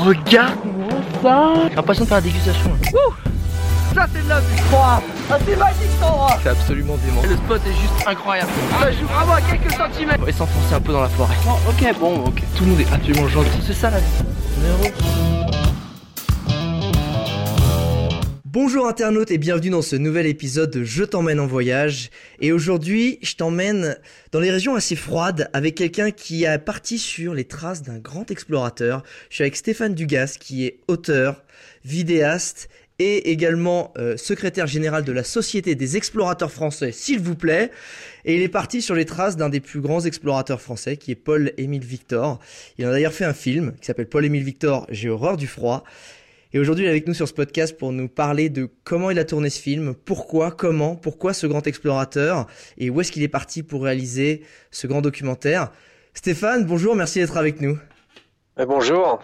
regarde-moi ça J'ai l'impression de faire la dégustation. Ça c'est de la vie Ah c'est magique cet endroit C'est absolument dément. Le spot est juste incroyable. Ça joue vraiment à quelques centimètres On va s'enfoncer un peu dans la forêt. Ok bon ok Tout le monde est absolument gentil. C'est ça la vie. Bonjour internautes et bienvenue dans ce nouvel épisode de Je t'emmène en voyage. Et aujourd'hui, je t'emmène dans les régions assez froides avec quelqu'un qui a parti sur les traces d'un grand explorateur. Je suis avec Stéphane Dugas qui est auteur, vidéaste et également euh, secrétaire général de la Société des explorateurs français, s'il vous plaît. Et il est parti sur les traces d'un des plus grands explorateurs français, qui est Paul-Émile Victor. Il a d'ailleurs fait un film qui s'appelle Paul-Émile Victor, J'ai horreur du froid. Et aujourd'hui, il est avec nous sur ce podcast pour nous parler de comment il a tourné ce film, pourquoi, comment, pourquoi ce grand explorateur, et où est-ce qu'il est parti pour réaliser ce grand documentaire. Stéphane, bonjour, merci d'être avec nous. Eh, bonjour,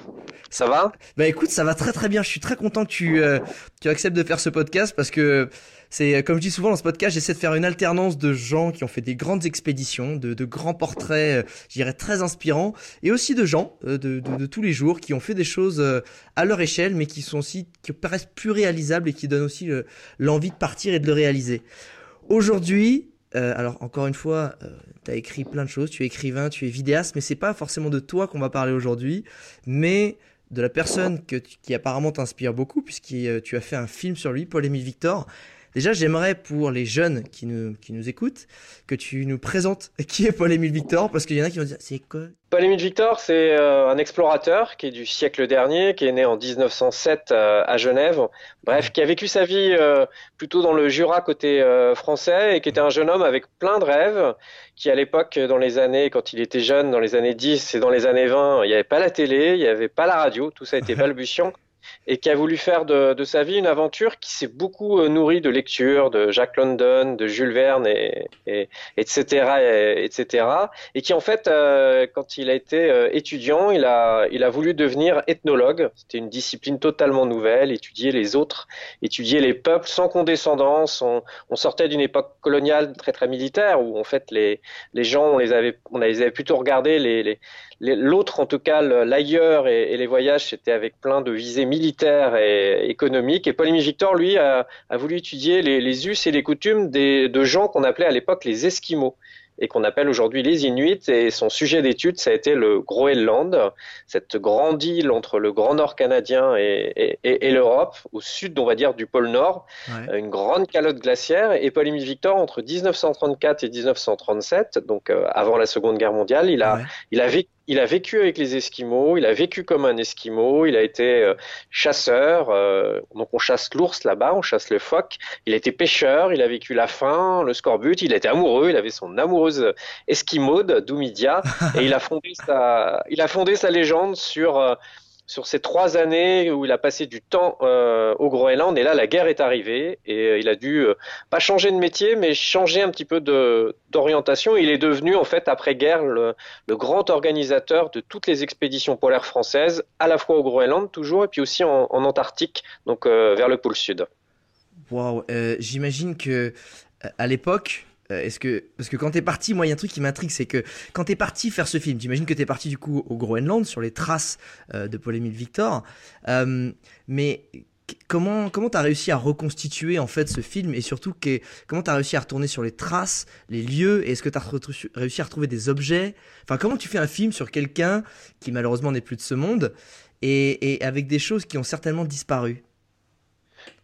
ça va? Bah écoute, ça va très très bien. Je suis très content que tu, euh, tu acceptes de faire ce podcast parce que c'est, euh, comme je dis souvent dans ce podcast, j'essaie de faire une alternance de gens qui ont fait des grandes expéditions, de, grands portraits, euh, je dirais très inspirants, et aussi de gens euh, de, tous les jours qui ont fait des choses euh, à leur échelle, mais qui sont aussi qui paraissent plus réalisables et qui donnent aussi le- l'envie de partir et de le réaliser. Aujourd'hui, euh, alors encore une fois, tu as écrit plein de choses, tu es écrivain, tu es vidéaste, mais c'est pas forcément de toi qu'on va parler aujourd'hui, mais de la personne qui apparemment t'inspire beaucoup, puisque euh, tu as fait un film sur lui, Paul-Émile Victor. Déjà, j'aimerais pour les jeunes qui nous, qui nous écoutent, que tu nous présentes qui est Paul-Émile Victor, parce qu'il y en a qui vont dire, c'est quoi? Paul-Émile Victor, c'est euh, un explorateur qui est du siècle dernier, qui est né en 1907 euh, à Genève, bref, qui a vécu sa vie euh, plutôt dans le Jura côté français et qui était un jeune homme avec plein de rêves, qui à l'époque, dans les années, quand il était jeune, dans les années 10 et dans les années 20, il n'y avait pas la télé, il n'y avait pas la radio, tout ça était balbutiant. Et qui a voulu faire de, de sa vie une aventure qui s'est beaucoup euh, nourrie de lectures de Jack London, de Jules Verne, et, et, etc., et- etc et qui en fait, euh, quand il a été euh, étudiant, il a, il a voulu devenir ethnologue. C'était une discipline totalement nouvelle, étudier les autres, étudier les peuples sans condescendance. On, on sortait d'une époque coloniale très très militaire où en fait les, les gens, on les avait, on les avait plutôt regardés, les, les- l'autre en tout cas, le- l'ailleurs et, et les voyages, c'était avec plein de visées militaires et économiques. Et Paul-Émile Victor, lui, a, a voulu étudier les, les us et les coutumes des, de gens qu'on appelait à l'époque les Esquimaux et qu'on appelle aujourd'hui les Inuits. Et son sujet d'étude, ça a été le Groenland, cette grande île entre le Grand Nord canadien et, et- et- et l'Europe, au sud, on va dire, du pôle Nord, Ouais. une grande calotte glaciaire. Et Paul-Émile Victor, entre 1934 et 1937, donc euh, avant la Seconde Guerre mondiale, il a, Ouais. il a vécu il a vécu avec les Esquimaux, il a vécu comme un Esquimau, il a été euh, chasseur, euh, donc on chasse l'ours là-bas, on chasse le phoque, il a été pêcheur, il a vécu la faim, le scorbut, il était amoureux, il avait son amoureuse Esquimaude, Doumidia, et il a fondé sa, il a fondé sa légende sur, euh, sur ces trois années où il a passé du temps euh, au Groenland, et là la guerre est arrivée, et euh, il a dû euh, pas changer de métier, mais changer un petit peu d'orientation. Il est devenu en fait après-guerre le, le grand organisateur de toutes les expéditions polaires françaises, à la fois au Groenland toujours, et puis aussi en, Antarctique, donc vers le pôle sud. Waouh, j'imagine que à l'époque, euh, est-ce que parce que quand t'es parti, moi il y a un truc qui m'intrigue, c'est que quand t'es parti faire ce film, j'imagine que t'es parti du coup au Groenland sur les traces euh, de Paul-Émile Victor, euh, mais comment comment t'as réussi à reconstituer en fait ce film et surtout que, comment t'as réussi à retourner sur les traces, les lieux et est-ce que t'as réussi à retrouver des objets, enfin comment tu fais un film sur quelqu'un qui malheureusement n'est plus de ce monde et avec des choses qui ont certainement disparu?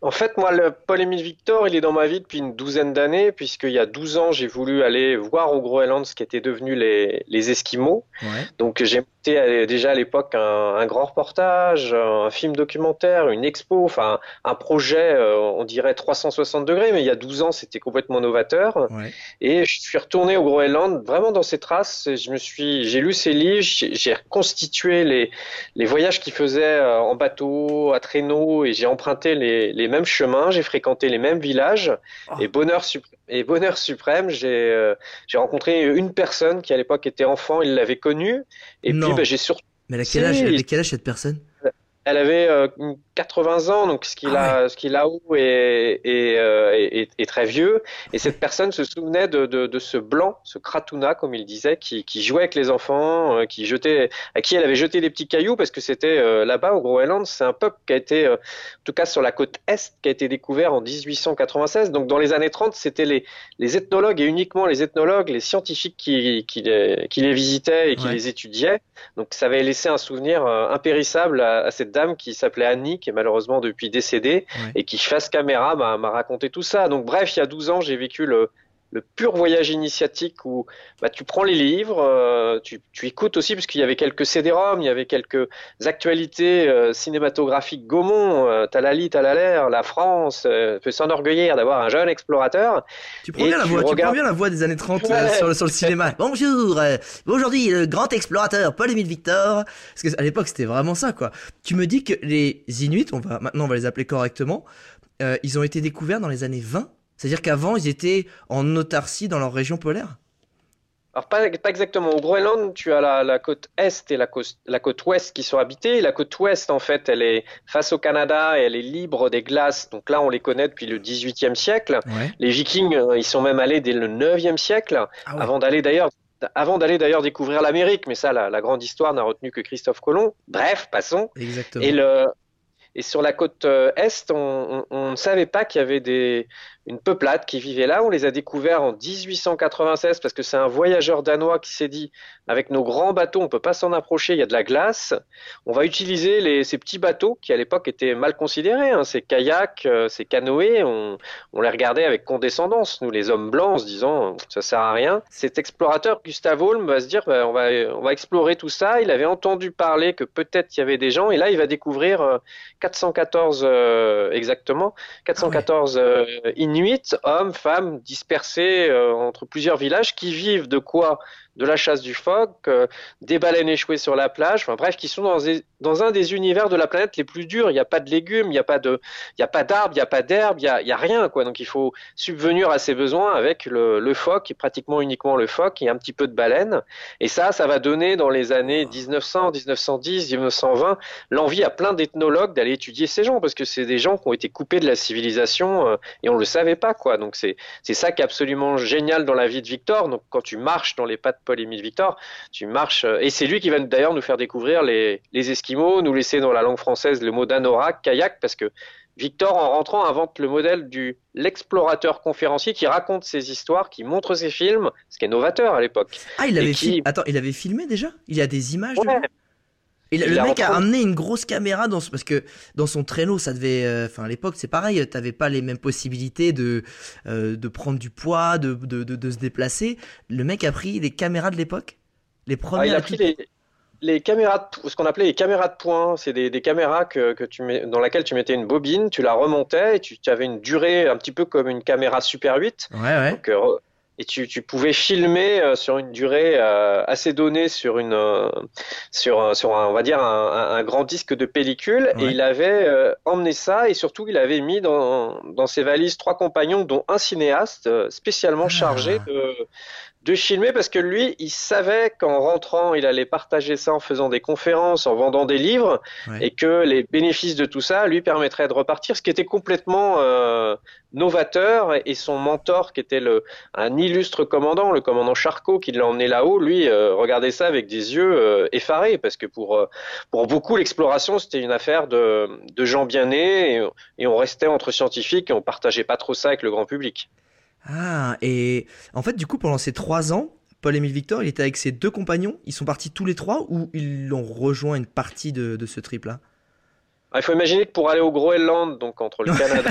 En fait, moi, le Paul-Émile Victor, il est dans ma vie depuis une douzaine d'années, puisqu'il y a 12 ans, j'ai voulu aller voir au Groenland ce qui était devenu les, les Esquimaux. Ouais. Donc j'ai monté euh, déjà à l'époque un, un grand reportage, un film documentaire, une expo, enfin un projet, euh, on dirait 360 degrés, mais il y a 12 ans c'était complètement novateur. Ouais. Et je suis retourné au Groenland, vraiment dans ses traces. Je me suis, j'ai lu ses livres, j'ai j'ai reconstitué les, les voyages qu'il faisait euh, en bateau, à traîneau, et j'ai emprunté les, les mêmes chemins, j'ai fréquenté les mêmes villages. Oh. Et bonheur suprême, et bonheur suprême, j'ai euh, j'ai rencontré une personne qui à l'époque était enfant, il l'avait connu. Et Non. puis bah, j'ai surtout Mais quel âge, a quel âge cette personne? Elle avait 80 ans, donc ce qu'il Ah a, ce qu'il a où est, est, euh, est- est très vieux. Et cette personne se souvenait de, de, de ce blanc, ce Kratuna, comme il disait, qui, qui jouait avec les enfants, euh, qui jetait, à qui elle avait jeté des petits cailloux parce que c'était euh, là-bas au Groenland, c'est un peuple qui a été, euh, en tout cas sur la côte est, qui a été découvert en 1896. Donc dans les années 30, c'était les, les ethnologues et uniquement les ethnologues, les scientifiques qui, qui, les, qui les visitaient et qui Ouais. les étudiaient. Donc ça avait laissé un souvenir euh, impérissable à, à cette dame qui s'appelait Annie, qui est malheureusement depuis décédée, Ouais. et qui face caméra m'a m'a raconté tout ça. Donc bref, il y a 12 ans, j'ai vécu le, le pur voyage initiatique où bah, tu prends les livres, euh, tu, tu écoutes aussi, parce qu'il y avait quelques CD-ROM, il y avait quelques actualités euh, cinématographiques Gaumont, euh, Talali, Talaler, la France euh, peut s'enorgueillir d'avoir un jeune explorateur. Tu prends bien la voix, tu regardes- la voix des années 30 euh, Ouais. sur, le, sur le cinéma. Bonjour, aujourd'hui le grand explorateur Paul-Émile Victor. Parce que à l'époque c'était vraiment ça quoi. Tu me dis que les Inuits, on va maintenant on va les appeler correctement, ils ont été découverts dans les années 20. C'est-à-dire qu'avant ils étaient en autarcie dans leur région polaire? Alors pas, pas exactement. Au Groenland, tu as la, la côte est et la côte, la côte ouest qui sont habitées. La côte ouest, en fait, elle est face au Canada et elle est libre des glaces. Donc là, on les connaît depuis le 18e siècle. Ouais. Les Vikings, euh, ils sont même allés dès le 9e siècle, Ah ouais. avant d'aller d'ailleurs avant d'aller d'ailleurs découvrir l'Amérique. Mais ça, la, la grande histoire n'a retenu que Christophe Colomb. Bref, passons. Exactement. Et le et sur la côte euh, est, on, ne savait pas qu'il y avait des, une peuplade qui vivait là. On les a découverts en 1896 parce que c'est un voyageur danois qui s'est dit avec nos grands bateaux, on peut pas s'en approcher, il y a de la glace. On va utiliser ces petits bateaux qui à l'époque étaient mal considérés, hein, ces kayaks, euh, ces canoës. On, les regardait avec condescendance, nous les hommes blancs, en se disant ça sert à rien. Cet explorateur Gustave Holm va se dire bah, on va on va explorer tout ça. Il avait entendu parler que peut-être il y avait des gens et là il va découvrir euh, 414 euh, exactement 414 euh, Inuits, hommes, femmes dispersés euh, entre plusieurs villages qui vivent de quoi? De la chasse du phoque, euh, des baleines échouées sur la plage, enfin bref, qui sont dans, un des univers de la planète les plus durs. Il n'y a pas de légumes, il n'y a pas de, il a pas d'arbres, il n'y a pas d'herbe, il y a, rien quoi. Donc il faut subvenir à ses besoins avec le, phoque, et pratiquement uniquement le phoque et un petit peu de baleine. Et ça, ça va donner dans les années 1900, 1910, 1920 l'envie à plein d'ethnologues d'aller étudier ces gens parce que c'est des gens qui ont été coupés de la civilisation euh, et on le savait pas quoi. Donc c'est c'est ça qui est absolument génial dans la vie de Victor. Donc quand tu marches dans les pas de Paul-Émile Victor, tu marches euh, et c'est lui qui va d'ailleurs nous faire découvrir les les Esquimaux, nous laisser dans la langue française le mot d'anorak, kayak parce que Victor, en rentrant, invente le modèle du l'explorateur conférencier qui raconte ses histoires, qui montre ses films, ce qui est novateur à l'époque. Ah, il avait qui- filmé. Attends, il avait filmé déjà? Il y a des images Ouais. Et le mec a amené une grosse caméra dans ce- parce que dans son traîneau, ça devait, euh, enfin à l'époque c'est pareil, t'avais pas les mêmes possibilités de euh, de prendre du poids, de, de, de, de se déplacer. Le mec a pris les caméras de l'époque, les Ah, premières. il a pris les, les caméras, de- ce qu'on appelait les caméras de pointe. C'est des, des caméras que, que tu mets, dans laquelle tu mettais une bobine, tu la remontais et tu, tu avais une durée un petit peu comme une caméra Super 8. Ouais ouais. Donc, euh, et tu, tu pouvais filmer euh, sur une durée euh, assez donnée sur une euh, sur un- sur un, on va dire un, un- grand disque de pellicule et il avait euh, emmené ça et surtout il avait mis dans dans ses valises trois compagnons dont un cinéaste spécialement Ah. chargé de de filmer parce que lui, il savait qu'en rentrant, il allait partager ça en faisant des conférences, en vendant des livres, Ouais. et que les bénéfices de tout ça lui permettraient de repartir, ce qui était complètement euh, novateur. Et son mentor, qui était le, un illustre commandant, le commandant Charcot, qui l'a emmené là-haut, lui euh, regardait ça avec des yeux euh, effarés, parce que pour euh, pour beaucoup, l'exploration c'était une affaire de, de gens bien nés, et, et on restait entre scientifiques et on partageait pas trop ça avec le grand public. Ah et en fait du coup pendant ces trois ans, Paul-Émile Victor, il était avec ses deux compagnons. Ils sont partis tous les trois ou ils ont rejoint une partie de, de ce trip là. Ah, Il faut imaginer que pour aller au Groenland, donc entre le Canada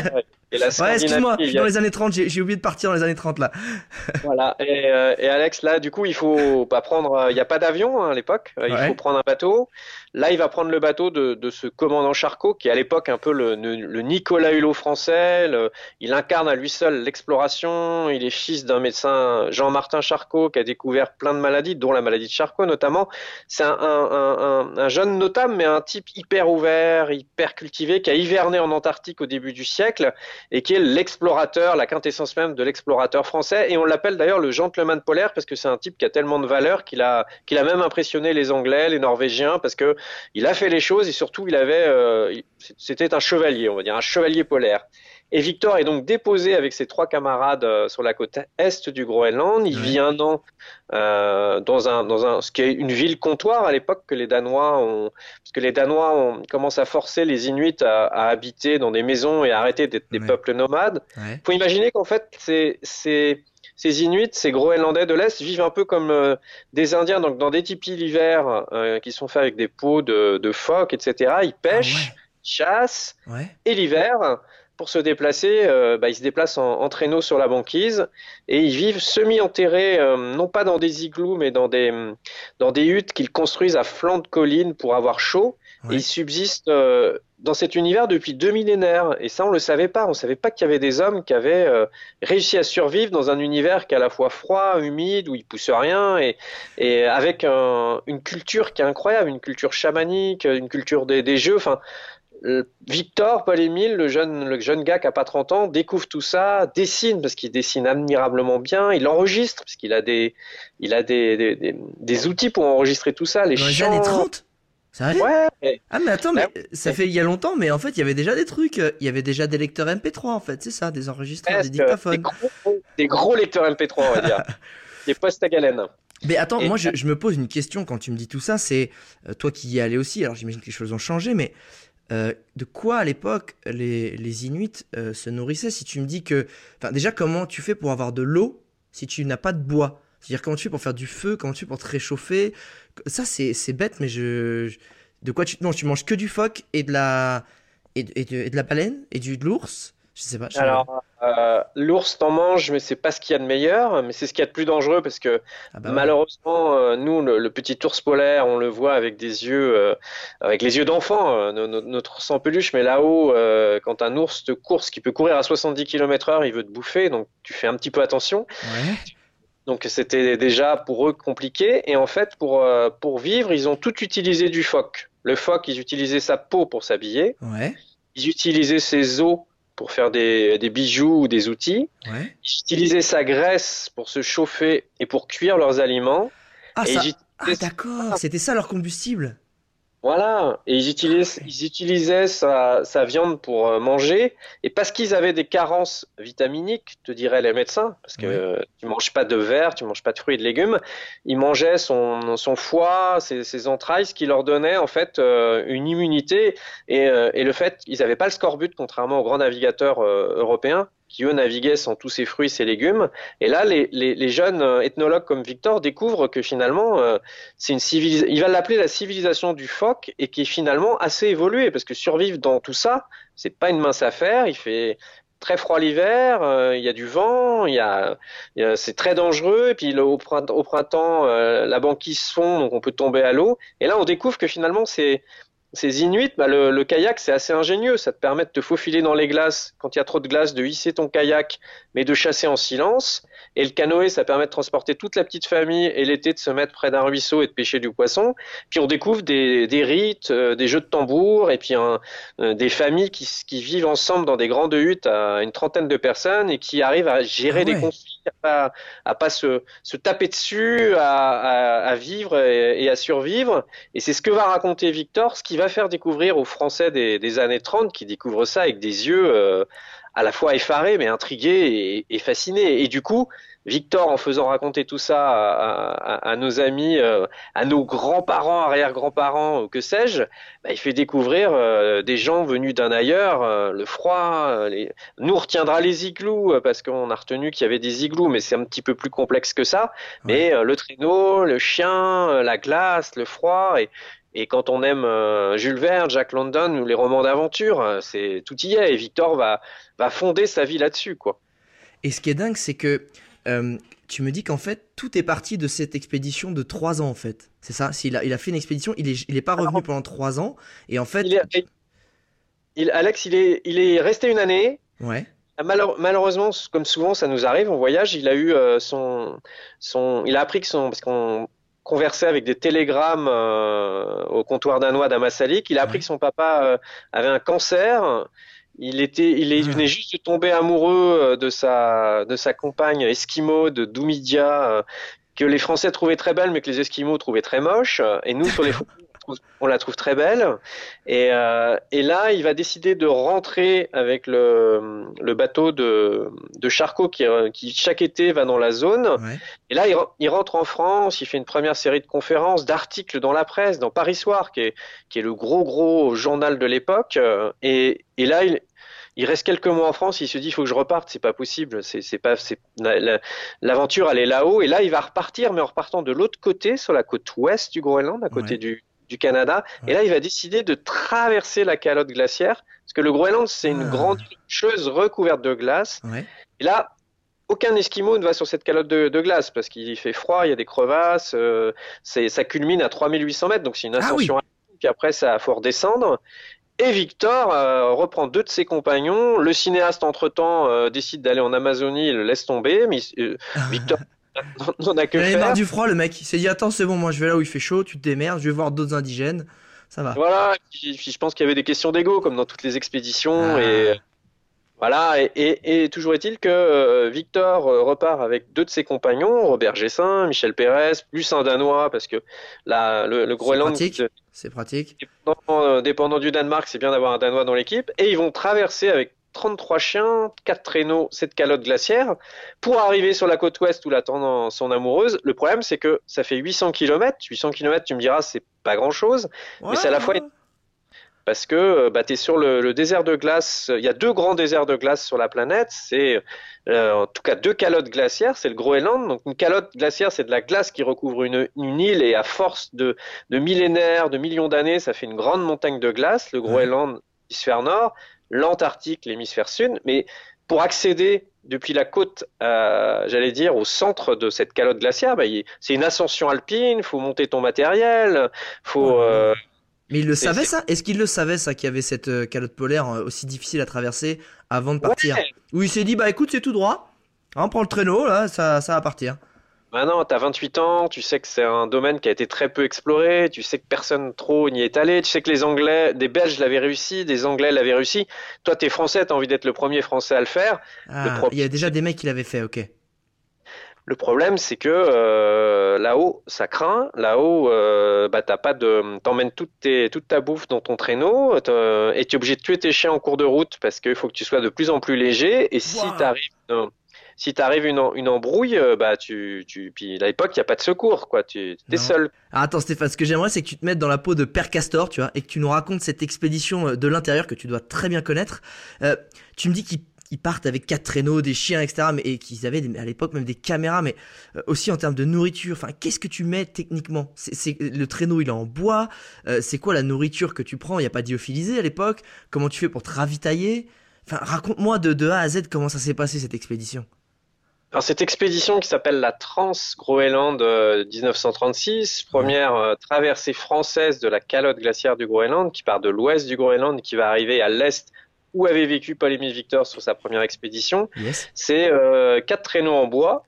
et la Ouais, Scandinavie, excuse-moi, y a- dans les années 30, j'ai oublié de partir dans les années 30 là. Voilà. Et, euh, et Alex, là, du coup, il faut pas prendre. euh, Il n'y a pas d'avion hein, à l'époque. Euh, Il Ouais. faut prendre un bateau. Là, il va prendre le bateau de, de ce commandant Charcot, qui est à l'époque un peu le, le, le Nicolas Hulot français. le- il incarne à lui seul l'exploration. Il est fils d'un médecin, Jean-Martin Charcot, qui a découvert plein de maladies, dont la maladie de Charcot notamment. C'est un, un, un, un- un jeune notable, mais un type hyper ouvert, hyper cultivé, qui a hiverné en Antarctique au début du siècle et qui est l'explorateur, la quintessence même de l'explorateur français. Et on l'appelle d'ailleurs le gentleman polaire parce que c'est un type qui a tellement de valeur qu'il a, qu'il a même impressionné les Anglais, les Norvégiens, parce que il a fait les choses et surtout il avait, euh, c'était un chevalier, on va dire, un chevalier polaire. Et Victor est donc déposé avec ses trois camarades euh, sur la côte est du Groenland. Il vit un an euh, dans un dans un ce qui est une ville comptoir à l'époque que les Danois ont parce que les Danois ont commencé à forcer les Inuits à, à habiter dans des maisons et à arrêter d'être des peuples nomades. Il faut imaginer qu'en fait c'est c'est ces Inuits, ces Groenlandais de l'Est vivent un peu comme euh, des Indiens, donc dans des tipis l'hiver euh, qui sont faits avec des peaux de, de phoques, etc. Ils pêchent, ah chassent, et l'hiver, pour se déplacer, euh, bah, ils se déplacent en, traîneau sur la banquise et ils vivent semi-enterrés, non pas dans des igloos, mais dans des, dans des huttes qu'ils construisent à flanc de colline pour avoir chaud. Et ils subsistent dans cet univers depuis deux millénaires. Et ça, on le savait pas. On savait pas qu'il y avait des hommes qui avaient réussi à survivre dans un univers qui est à la fois froid, humide, où il pousse rien, et, et avec une culture qui est incroyable, une culture chamanique, une culture des, des jeux. Enfin, euh, Victor, Paul-Émile, le jeune, le jeune gars qui a pas 30 ans, découvre tout ça, dessine parce qu'il dessine admirablement bien, il enregistre parce qu'il a des, il a des, des, des, outils pour enregistrer tout ça, les les années 30 Ça Ouais. Ah mais attends, mais ça fait il y a longtemps, mais en fait il y avait déjà des trucs, il y avait déjà des lecteurs MP3 en fait, c'est ça, des enregistreurs, des dictaphones. Des gros, des gros lecteurs MP3 on va dire, des postes à galène. Mais attends, moi je, je, me pose une question quand tu me dis tout ça, c'est euh, toi qui y es allé aussi, alors j'imagine que les choses ont changé, mais euh, de quoi à l'époque les, les, Inuits euh, se nourrissaient Si tu me dis que. Enfin, déjà, comment tu fais pour avoir de l'eau si tu n'as pas de bois? C'est-à-dire, comment tu fais pour faire du feu Comment tu fais pour te réchauffer? Ça, c'est bête, mais je, De quoi tu. Non, tu manges que du phoque et de la. Et de, et de, la baleine et du, de l'ours? Je sais pas. Alors, euh, l'ours t'en mange, mais c'est pas ce qu'il y a de meilleur, mais c'est ce qu'il y a de plus dangereux parce que ah bah malheureusement, euh, nous, le, petit ours polaire, on le voit avec des yeux, euh, avec les yeux d'enfant, notre sang peluche, mais là-haut, quand un ours te course, qui peut courir à 70 km/h, il veut te bouffer, donc tu fais un petit peu attention. Donc c'était déjà pour eux compliqué. Et en fait, pour, pour vivre, ils ont tout utilisé du phoque. Le phoque, ils utilisaient sa peau pour s'habiller. Ils utilisaient ses os pour faire des, des bijoux ou des outils. Ouais. Ils utilisaient sa graisse pour se chauffer et pour cuire leurs aliments. Ah, ça... ah d'accord, c'était ça leur combustible. Voilà, et ils utilisaient, ils utilisaient sa, sa, viande pour euh, manger, et parce qu'ils avaient des carences vitaminiques, te diraient les médecins, parce que euh, tu manges pas de verre, tu manges pas de fruits et de légumes, ils mangeaient son, son foie, ses, ses, entrailles, ce qui leur donnait en fait euh, une immunité, et, et, le fait qu'ils n'avaient pas le scorbut, contrairement aux grands navigateurs européens, qui eux naviguaient sans tous ces fruits, ces légumes. Et là, les, jeunes euh, ethnologues comme Victor découvrent que finalement, euh, c'est une civilisation. Il va l'appeler la civilisation du phoque et qui est finalement assez évoluée parce que survivre dans tout ça, c'est pas une mince affaire. Il fait très froid l'hiver, euh, il y a du vent, il y a, c'est très dangereux. Et puis au printemps, au printemps la banquise fond, donc on peut tomber à l'eau. Et là, on découvre que finalement, c'est ces Inuits, bah, le, kayak, c'est assez ingénieux. Ça te permet de te faufiler dans les glaces quand il y a trop de glace, de hisser ton kayak, mais de chasser en silence. Et le canoë, ça permet de transporter toute la petite famille et l'été de se mettre près d'un ruisseau et de pêcher du poisson. Puis on découvre des, des rites, euh, des jeux de tambour et puis un, euh, des familles qui, qui, vivent ensemble dans des grandes huttes à une trentaine de personnes et qui arrivent à gérer ah des conflits, à pas, pas se, taper dessus, à, vivre et, à survivre. Et c'est ce que va raconter Victor, ce qui va faire découvrir aux Français des, des années 30 qui découvrent ça avec des yeux euh, à la fois effaré, mais intrigué et, fasciné. Et du coup, Victor, en faisant raconter tout ça à, nos amis, euh, à nos grands-parents, arrière-grands-parents, que sais-je, bah, il fait découvrir euh, des gens venus d'un ailleurs, euh, le froid. Les... Nous, on retiendra les igloos parce qu'on a retenu qu'il y avait des igloos, mais c'est un petit peu plus complexe que ça. Mais le traîneau, le chien, la glace, le froid, et, et quand on aime euh, Jules Verne, Jack London ou les romans d'aventure, euh, c'est tout y est. Et Victor va, va fonder sa vie là-dessus, quoi. Et ce qui est dingue, c'est que euh, tu me dis qu'en fait, tout est parti de cette expédition de trois ans, en fait. C'est ça? S'il a, il a fait une expédition, il est, il est pas revenu pendant trois ans. Et en fait. Il Alex, il est, il est resté une année. Ouais. malheureusement, comme souvent, ça nous arrive, on voyage. Il a eu son, son, il a appris que son, parce qu'on conversait avec des télégrammes euh, au comptoir danois d'Amasalik. Il a appris que son papa euh, avait un cancer. il était, il est, Ah. venait juste de tomber amoureux euh, de sa, de sa compagne Esquimau de Doumidia, euh, que les Français trouvaient très belle, mais que les Esquimaux trouvaient très moche. Et nous, sur les photos, trouve- on la trouve très belle. Et, euh, et là, il va décider de rentrer avec le, le bateau de, de Charcot qui, qui chaque été va dans la zone. Ouais. Et là, il, re- il rentre en France, il fait une première série de conférences, d'articles dans la presse, dans Paris Soir, qui est, qui est le gros, gros journal de l'époque. Euh, Et, et là, il, il reste quelques mois en France, il se dit, il faut que je reparte, c'est pas possible, c'est, c'est pas, c'est, la- la- l'aventure, elle est là-haut. Et là, il va repartir, mais en repartant de l'autre côté, sur la côte ouest du Groenland, à côté Ouais. du, du Canada. Ouais. Et là, il va décider de traverser la calotte glaciaire, parce que le Groenland, c'est une Ah. grande chose recouverte de glace. Ouais. Et là, aucun Esquimau ne va sur cette calotte de, de glace parce qu'il fait froid, il y a des crevasses, euh, c'est, ça culmine à 3800 mètres, donc c'est une Ah oui. ascension. Puis après, ça faut redescendre. Et Victor euh, reprend deux de ses compagnons. Le cinéaste, entre-temps, euh, décide d'aller en Amazonie, il le laisse tomber. Mais euh, Victor n'en a que Il marre du froid, le mec. Il s'est dit Attends, c'est bon, moi je vais là où il fait chaud, tu te démerdes, je vais voir d'autres indigènes. Ça va. Voilà, puis, puis je pense qu'il y avait des questions d'ego, comme dans toutes les expéditions. Ah. Et voilà, et, et- et toujours est-il que euh, Victor euh, repart avec deux de ses compagnons, Robert Gessin, Michel Pérez, plus un Danois, parce que là, le, le Groenland, C'est pratique. dépendant, euh, dépendant du Danemark, c'est bien d'avoir un Danois dans l'équipe. Et ils vont traverser avec 33 chiens, 4 traîneaux, cette calotte glaciaire, pour arriver sur la côte ouest où l'attend son amoureuse. Le problème, c'est que ça fait 800 km. 800 km, tu me diras, c'est pas grand-chose. Mais c'est à la fois- parce que euh, bah, tu es sur le, le désert de glace. Il y a deux grands déserts de glace sur la planète. C'est euh, en tout cas deux calottes glaciaires. C'est le Groenland. Donc une calotte glaciaire, c'est de la glace qui recouvre une, une île et à force de, de millénaires, de millions d'années, ça fait une grande montagne de glace. Le Groenland, l'hémisphère nord, l'Antarctique, l'hémisphère sud. Mais pour accéder depuis la côte, euh, j'allais dire, au centre de cette calotte glaciaire, bah, il- c'est une ascension alpine. Faut monter ton matériel. Faut euh, Mais il le savait ça? Est-ce qu'il le savait ça qu'il y avait cette euh, calotte polaire aussi difficile à traverser avant de partir? Ouais. Ou il s'est dit bah écoute c'est tout droit, Hein, on prend le traîneau là, ça, ça va partir. Bah non, t'as 28 ans, tu sais que c'est un domaine qui a été très peu exploré, tu sais que personne trop n'y est allé, tu sais que les Anglais, des Belges l'avaient réussi, des Anglais l'avaient réussi. Toi, t'es français, t'as envie d'être le premier français à le faire. Ah, pro- il y a déjà des mecs qui l'avaient fait, ok. Le problème, c'est que euh, là-haut, ça craint. Là-haut, euh, bah t'as pas de, t'emmènes toute tes, toute ta bouffe dans ton traîneau, et tu es obligé de tuer tes chiens en cours de route parce qu'il faut que tu sois de plus en plus léger. Et si t'arrives, si t'arrives une, embrouille, euh, bah tu, tu, puis à l'époque, il y a pas de secours, quoi. Tu t'es seul. Ah, attends Stéphane, ce que j'aimerais c'est que tu te mettes dans la peau de Père Castor, tu vois, et que tu nous racontes cette expédition euh, de l'intérieur que tu dois très bien connaître. Euh, tu me dis qu'ils ils partent avec quatre traîneaux, des chiens, etc. Mais, et qu'ils avaient à l'époque même des caméras, mais aussi en termes de nourriture. Enfin, qu'est-ce que tu mets techniquement? C'est, Le traîneau il est en bois. euh, c'est quoi la nourriture que tu prends? Il n'y a pas d'iophilisé à l'époque. Comment tu fais pour te ravitailler? Enfin, raconte-moi de, de A à Z comment ça s'est passé cette expédition. Alors cette expédition qui s'appelle la Trans-Groenland euh, 1936, première euh, traversée française de la calotte glaciaire du Groenland, qui part de l'ouest du Groenland et qui va arriver à l'est où avait vécu Paul-Émile Victor sur sa première expédition. Yes. C'est euh, quatre traîneaux en bois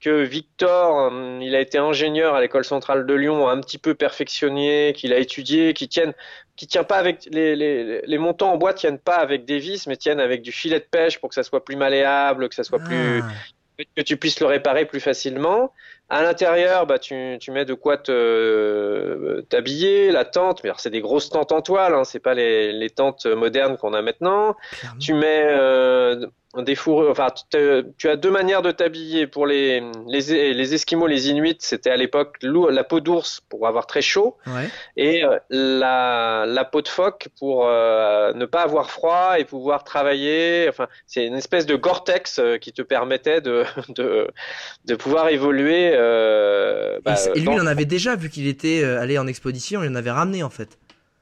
que Victor, euh, il a été ingénieur à l'école centrale de Lyon, a un petit peu perfectionné, qu'il a étudié, qui tiennent, qui tient pas avec les, les, les montants en bois tiennent pas avec des vis, mais tiennent avec du filet de pêche pour que ça soit plus malléable, que ça soit plus Ah. Que tu puisses le réparer plus facilement. À l'intérieur, bah, tu, tu mets de quoi te t'habiller, la tente, mais c'est des grosses tentes en toile, hein, c'est pas les, les tentes modernes qu'on a maintenant. Clairement. Tu mets euh, des fourrures, enfin tu, as deux manières de t'habiller. Pour les, les, les Esquimaux, les Inuits, c'était à l'époque la peau d'ours pour avoir très chaud Ouais. et euh, la, la peau de phoque pour euh, ne pas avoir froid et pouvoir travailler. Enfin, c'est une espèce de Gore-Tex qui te permettait de, de, de pouvoir évoluer. Euh, bah, et, lui, dans- il en avait déjà, vu qu'il était euh, allé en expédition, il en avait ramené en fait.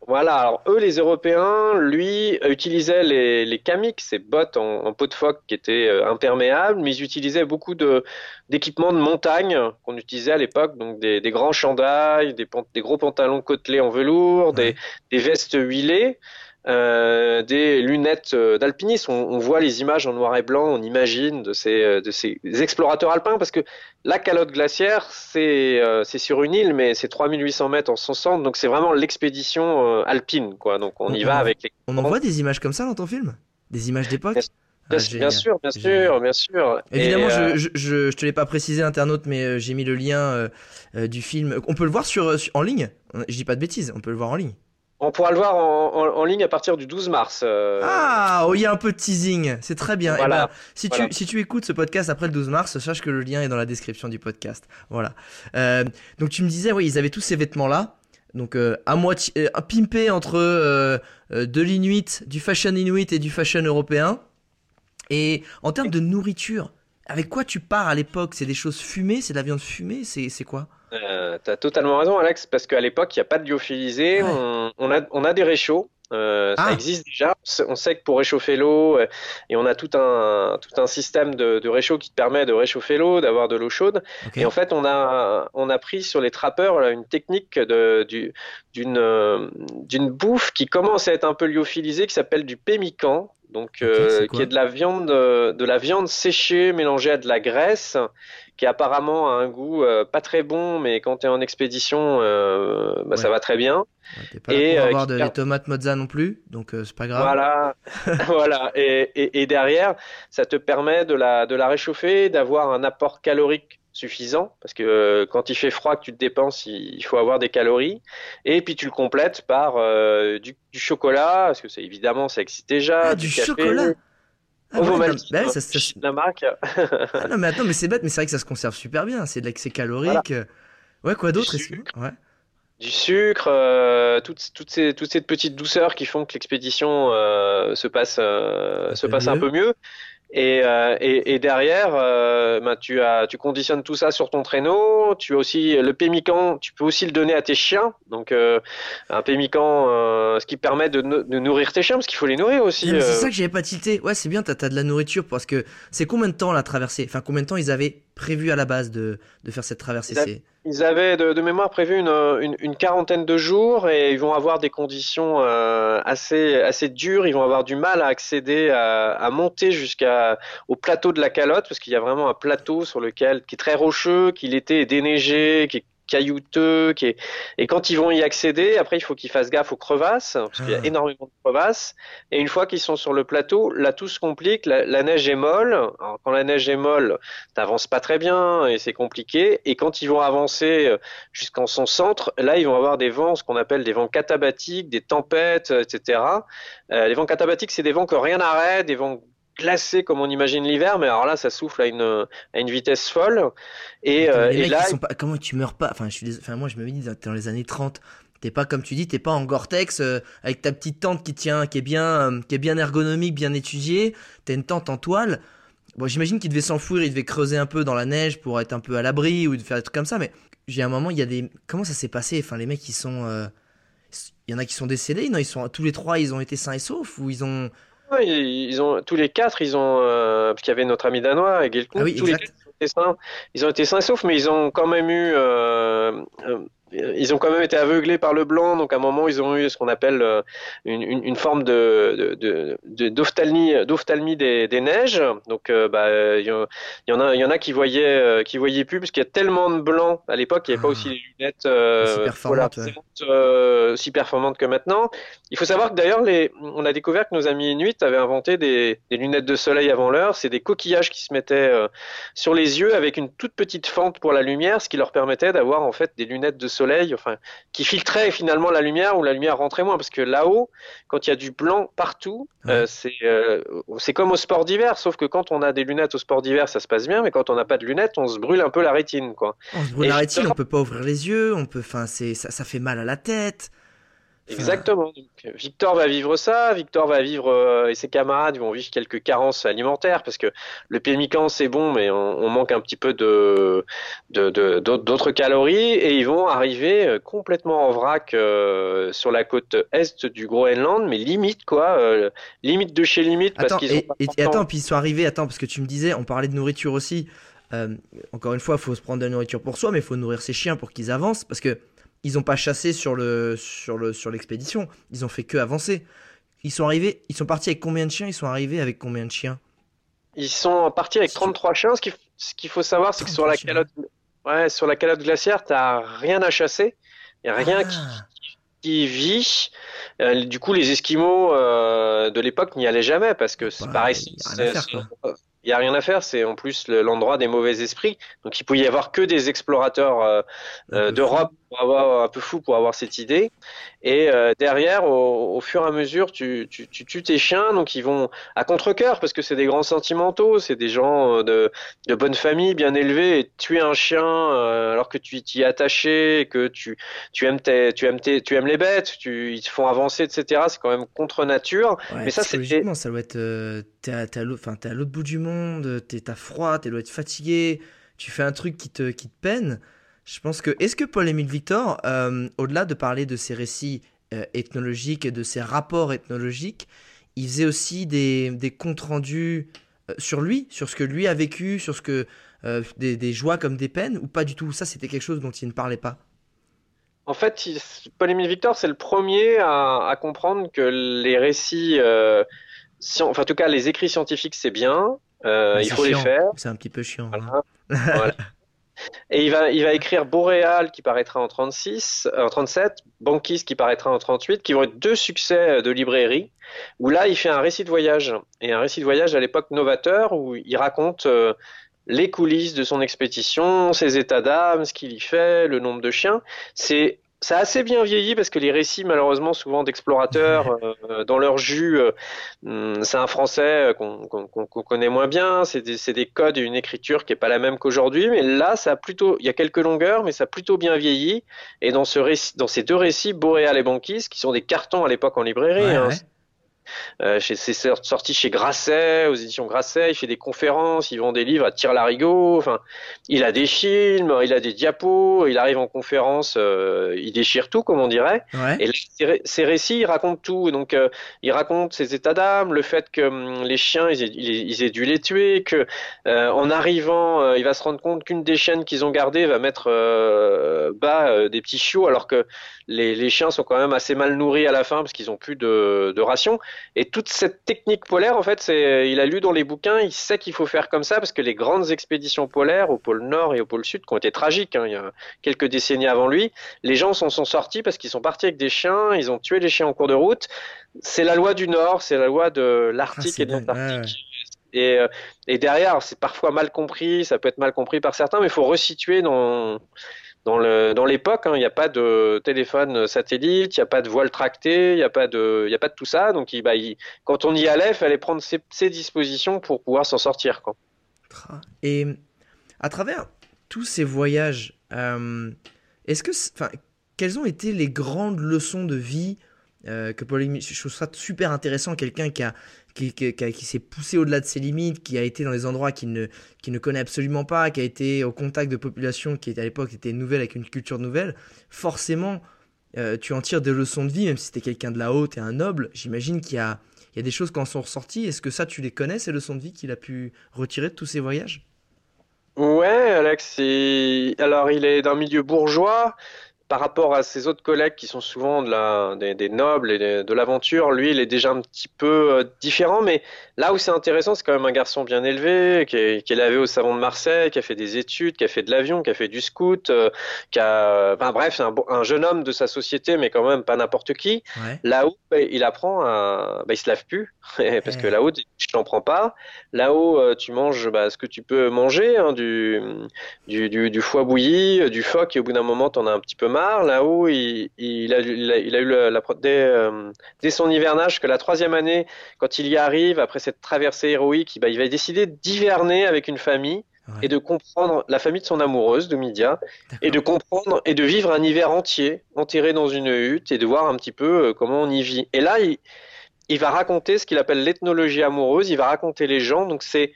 Voilà, alors eux, les Européens, lui, euh, utilisaient les, les kamiks, ces bottes en, en peau de phoque qui étaient euh, imperméables, mais ils utilisaient beaucoup de d'équipements de montagne qu'on utilisait à l'époque, donc des, des grands chandails, des, gros pantalons côtelés en velours, des, des vestes huilées, euh, des lunettes d'alpinisme. On, on voit les images en noir et blanc, on imagine de ces, de ces explorateurs alpins, parce que la calotte glaciaire, c'est euh, sur une île, mais c'est 3800 mètres en son centre, donc c'est vraiment l'expédition euh, alpine, quoi. Donc on y va avec les. On en voit des images comme ça dans ton film? Des images d'époque? Bien- Ah, Bien, sûr, bien sûr, bien sûr. Évidemment, Et, euh, je, je, je, te l'ai pas précisé, internaute, mais euh, j'ai mis le lien euh, euh, du film. On peut le voir sur, sur- en ligne? Je dis pas de bêtises, on peut le voir en ligne. On pourra le voir en, en- en ligne à partir du 12 mars. euh, Ah, oh, il y a un peu de teasing, c'est très bien. Eh ben, si, Voilà. tu, si tu écoutes ce podcast après le 12 mars, sache que le lien est dans la description du podcast. Voilà. Euh, donc tu me disais, oui, ils avaient tous ces vêtements-là. Donc euh, à moitié, euh, pimpé entre de l'inuit, du fashion inuit et du fashion européen. Et en termes de nourriture, avec quoi tu pars à l'époque? C'est des choses fumées? C'est de la viande fumée? C'est quoi? Euh, T'as totalement raison, Alex, parce qu'à l'époque, il n'y a pas de lyophilisé. Ouais. On, on a, on a des réchauds. euh, ça Ah. existe déjà. On sait- que pour réchauffer l'eau, euh, et on a tout un, tout un système de, de réchaud qui te permet de réchauffer l'eau, d'avoir de l'eau chaude. Et en fait, on a, on a pris sur les trappeurs là, une technique de, du, d'une, euh, d'une bouffe qui commence à être un peu lyophilisée, qui s'appelle du pémican. Donc, qui est de la viande, de la viande séchée mélangée à de la graisse, qui apparemment a un goût euh, pas très bon, mais quand tu es en expédition, euh, bah, ça va très bien. Ouais, T'es pas là et, pour euh, avoir qui de, tomates mozza non plus, donc c'est pas grave. Voilà, voilà. Et, et, et derrière, ça te permet de la, de la réchauffer, d'avoir un apport calorique suffisant, parce que euh, quand il fait froid, que tu te dépenses, il, il faut avoir des calories. Et puis tu le complètes par euh, du, du chocolat, parce que c'est évidemment, ça existe déjà, Ah, du, du café. chocolat Ah, ouais, non, Ovomaltine, bah ouais, ça- ça- la marque. Ah non mais attends mais c'est bête mais c'est vrai que ça se conserve super bien c'est calorique euh. ouais quoi d'autre Du est-ce que- ouais du sucre, euh, toutes, toutes ces, toutes ces petites douceurs qui font que l'expédition euh, se passe, euh, Un se passe un peu mieux. Et, euh, et, et derrière, euh, ben, tu as, tu conditionnes tout ça sur ton traîneau. Tu as aussi le pémican, tu peux aussi le donner à tes chiens. Donc euh, un pémican, euh, ce qui permet de, de nourrir tes chiens, parce qu'il faut les nourrir aussi. C'est euh, ça que j'avais pas tilté ouais c'est bien t'as t'as de la nourriture parce que c'est combien de temps la traversée? Enfin combien de temps ils avaient prévu à la base de, de faire cette traversée? Ils avaient- de, mémoire prévu une, une, quarantaine de jours et ils vont avoir des conditions euh, assez, assez dures. Ils vont avoir du mal à accéder, à, à monter jusqu'à au plateau de la calotte parce qu'il y a vraiment un plateau sur lequel qui est très rocheux, qui l'été est déneigé, qui caillouteux, qui est... et quand ils vont y accéder, après il faut qu'ils fassent gaffe aux crevasses parce qu'il y a Ah. énormément de crevasses. Et une fois qu'ils sont sur le plateau, là tout se complique. La, la neige est molle. Alors, quand la neige est molle, t'avances pas très bien et c'est compliqué. Et quand ils vont avancer euh, jusqu'en son centre, là ils vont avoir des vents, ce qu'on appelle des vents catabatiques, des tempêtes, euh, etc. Euh, les vents catabatiques, c'est des vents que rien n'arrête, des vents glacés comme on imagine l'hiver, mais alors là ça souffle à une à une vitesse folle. Et, Attends, euh, et là, ils sont pas comment tu meurs pas? Enfin je suis enfin moi je me dis t'es dans les années 30 t'es pas comme tu dis t'es pas en Gore-Tex euh, avec ta petite tente qui tient qui est bien euh, qui est bien ergonomique bien étudiée. T'as une tente en toile. Bon j'imagine qu'il devait s'enfouir il devait creuser un peu dans la neige pour être un peu à l'abri ou de faire des trucs comme ça mais j'ai un moment il y a des comment ça s'est passé? Enfin les mecs ils sont il y en a qui sont décédés non ils sont tous les trois ils ont été sains et saufs ou ils ont Ils ont tous les quatre, ils ont euh, parce qu'il y avait notre ami danois, Gelkun, Ah oui, tous les exact. quatre ils ont été sains, ils ont été sains et saufs, mais ils ont quand même eu, euh, euh, ils ont quand même été aveuglés par le blanc, donc à un moment ils ont eu ce qu'on appelle euh, une, une, une forme de de- de- de- d'ophtalmie d'ophtalmie des, des neiges, donc euh, bah il y, en- a il y en a qui voyaient euh, qui voyaient plus parce qu'il y a tellement de blanc à l'époque, il n'y avait pas Ah. aussi les lunettes euh, performantes, ouais. euh, si performantes que maintenant. Il faut savoir que d'ailleurs, les... on a découvert que nos amis inuits avaient inventé des, des lunettes de soleil avant l'heure. C'est des coquillages qui se mettaient sur les yeux avec une toute petite fente pour la lumière, ce qui leur permettait d'avoir en fait des lunettes de soleil, enfin, qui filtraient finalement la lumière où la lumière rentrait moins. Parce que là-haut, quand il y a du blanc partout, Ouais. euh, c'est euh, c'est comme au sport d'hiver, sauf que quand on a des lunettes au sport d'hiver, ça se passe bien, mais quand on n'a pas de lunettes, on se brûle un peu la rétine, quoi. on se brûle Et la rétine on peut pas ouvrir les yeux on peut enfin ça, ça fait mal à la tête Exactement. Donc, Victor va vivre ça. Victor va vivre euh, et ses camarades vont vivre quelques carences alimentaires parce que le pémican c'est bon, mais on, on manque un petit peu de d'autres calories et ils vont arriver euh, complètement en vrac euh, sur la côte est du Groenland, mais limite quoi, euh, limite de chez limite parce qu'ils et, et- attends, puis ils sont arrivés, attends, parce que tu me disais, on parlait de nourriture aussi. Encore une fois, il faut se prendre de la nourriture pour soi, mais il faut nourrir ses chiens pour qu'ils avancent, parce que ils n'ont pas chassé sur le sur le sur l'expédition. Ils ont fait que avancer. Ils sont arrivés, ils sont partis avec combien de chiens? Ils sont arrivés avec combien de chiens? Ils sont partis avec 33 chiens. Ce qu'il faut savoir, c'est que sur la 33 chiens. calotte, ouais, sur la calotte glaciaire, t'as rien à chasser. Il y a rien qui Ah, qui vit. Euh, du coup, les Esquimaux, euh, de l'époque n'y allaient jamais parce que c'est Bah, pareil. Il n'y a rien à faire, c'est en plus le- l'endroit des mauvais esprits. Donc il peut y avoir que des explorateurs euh, peu d'Europe pour avoir un peu fou pour avoir cette idée. Et euh, derrière, au, au fur et à mesure, tu, tu, tu tues tes chiens, donc ils vont à contre-cœur parce que c'est des grands sentimentaux, c'est des gens euh, de, de bonne famille, bien élevés. Et tuer un chien euh, alors que tu t'y es attaché, que tu, tu aimes tes, tu aimes tes, tu aimes les bêtes, tu, ils te font avancer, etc. C'est quand même contre nature. Ouais, Mais ça, psychologiquement, ça doit être. euh, t'es à, t'es à l'autre t'es à bout du monde, t'es- t'as froid, tu dois être fatigué, tu fais un truc qui te, qui te peine. Je pense que. Est-ce que Paul-Émile Victor, euh, au-delà de parler de ses récits euh, ethnologiques et de ses rapports ethnologiques, il faisait aussi des, des comptes rendus euh, sur lui, sur ce que lui a vécu, sur ce que. des, des joies comme des peines, ou pas du tout? Ça, c'était quelque chose dont il ne parlait pas. En fait, il- Paul-Émile Victor, c'est le premier à, à comprendre que les récits, enfin en tout cas les écrits scientifiques, c'est bien, euh, il faut les faire. C'est un petit peu chiant. Voilà. hein. Voilà. Et il va, il va écrire Boréal qui paraîtra en 36, euh, en 37, Banquise qui paraîtra en 38, qui vont être deux succès de librairie, où là il fait un récit de voyage. Et un récit de voyage à l'époque novateur, où il raconte euh, les coulisses de son expédition, ses états d'âme, ce qu'il y fait, le nombre de chiens. C'est ça a assez bien vieilli parce que les récits, malheureusement, souvent d'explorateurs, euh, dans leur jus, euh, hum, c'est un français euh, qu'on qu'on- qu'on- qu'on connaît moins bien, c'est des, c'est des codes et une écriture qui est pas la même qu'aujourd'hui, mais là, ça a plutôt, il y a quelques longueurs, mais ça a plutôt bien vieilli. Et dans, ce récit, dans ces deux récits, Boréal et Banquise, qui sont des cartons à l'époque en librairie, Ouais, hein, ouais. Euh, chez- c'est sort- sorti chez Grasset, aux éditions Grasset, il fait des conférences, il vend des livres à tire-larigot, enfin, il a des films, il a des diapos, il arrive en conférence, euh, il déchire tout, comme on dirait. Ouais. Et là, ces récits, il raconte tout. Donc, euh, il raconte ses états d'âme, le fait que hum, les chiens, ils aient, ils- ils aient dû les tuer, que euh, en arrivant, il va se rendre compte qu'une des chiennes qu'ils ont gardées va mettre bas des petits chiots, alors que les, les chiens sont quand même assez mal nourris à la fin parce qu'ils ont plus de, de rations. Et toute cette technique polaire, en fait, c'est, il a lu dans les bouquins, il sait qu'il faut faire comme ça parce que les grandes expéditions polaires au pôle Nord et au pôle Sud, qui ont été tragiques, hein, il y a quelques décennies avant lui, les gens s'en sont sortis parce qu'ils sont partis avec des chiens, ils ont tué les chiens en cours de route. C'est la loi du Nord, c'est la loi de Ah, l'Arctique c'est et de l'Antarctique. Et, euh, et derrière, c'est parfois mal compris, ça peut être mal compris par certains, mais il faut resituer dans, dans l'époque. hein. Il n'y a pas de téléphone satellite, il n'y a pas de voile tracté, il n'y a pas de, tout ça. Donc, bah, quand on y allait, il fallait prendre ses, dispositions pour pouvoir s'en sortir. Quoi. Et à travers tous ces voyages, euh, quelles ont été les grandes leçons de vie euh, que Paul je trouve ça super intéressant, quelqu'un qui a qui, qui- qui qui s'est poussé au-delà de ses limites, qui a été dans des endroits qu'il ne, qu'il ne connaît absolument pas, qui a été au contact de populations qui à l'époque étaient nouvelles avec une culture nouvelle, forcément euh, tu en tires des leçons de vie, même si c'était quelqu'un de la haute et un noble, j'imagine qu'il y a, il y a des choses qui en sont ressorties. Est-ce que ça tu les connais, ces leçons de vie qu'il a pu retirer de tous ces voyages? Ouais, Alex, alors il est d'un milieu bourgeois. Par rapport à ses autres collègues qui sont souvent de la, des, des nobles et de l'aventure, lui, il est déjà un petit peu euh, différent. Mais là où c'est intéressant, c'est quand même un garçon bien élevé, qui est, qui est lavé au savon de Marseille, qui a fait des études, qui a fait de l'avion, qui a fait du scout, euh, qui a, enfin bref, c'est un, jeune homme de sa société, mais quand même pas n'importe qui. Ouais. Là-haut, bah, il apprend à, bah, il se lave plus, parce que là-haut, je t'en prends pas. Là-haut, euh, tu manges bah, ce que tu peux manger, hein, du, du, du, du foie bouilli, du phoque, et au bout d'un moment, t'en as un petit peu marre. Là-haut, il, il, a, il, a, il a eu la, la- dès, euh, dès son hivernage que la troisième année, quand il y arrive, après cette traversée héroïque, il, bah, il va décider d'hiverner avec une famille. Ouais. Et de comprendre la famille de son amoureuse, de Midia, et de comprendre et de vivre un hiver entier enterré dans une hutte et de voir un petit peu euh, comment on y vit. Et là, il va raconter ce qu'il appelle l'ethnologie amoureuse, il va raconter les gens, donc c'est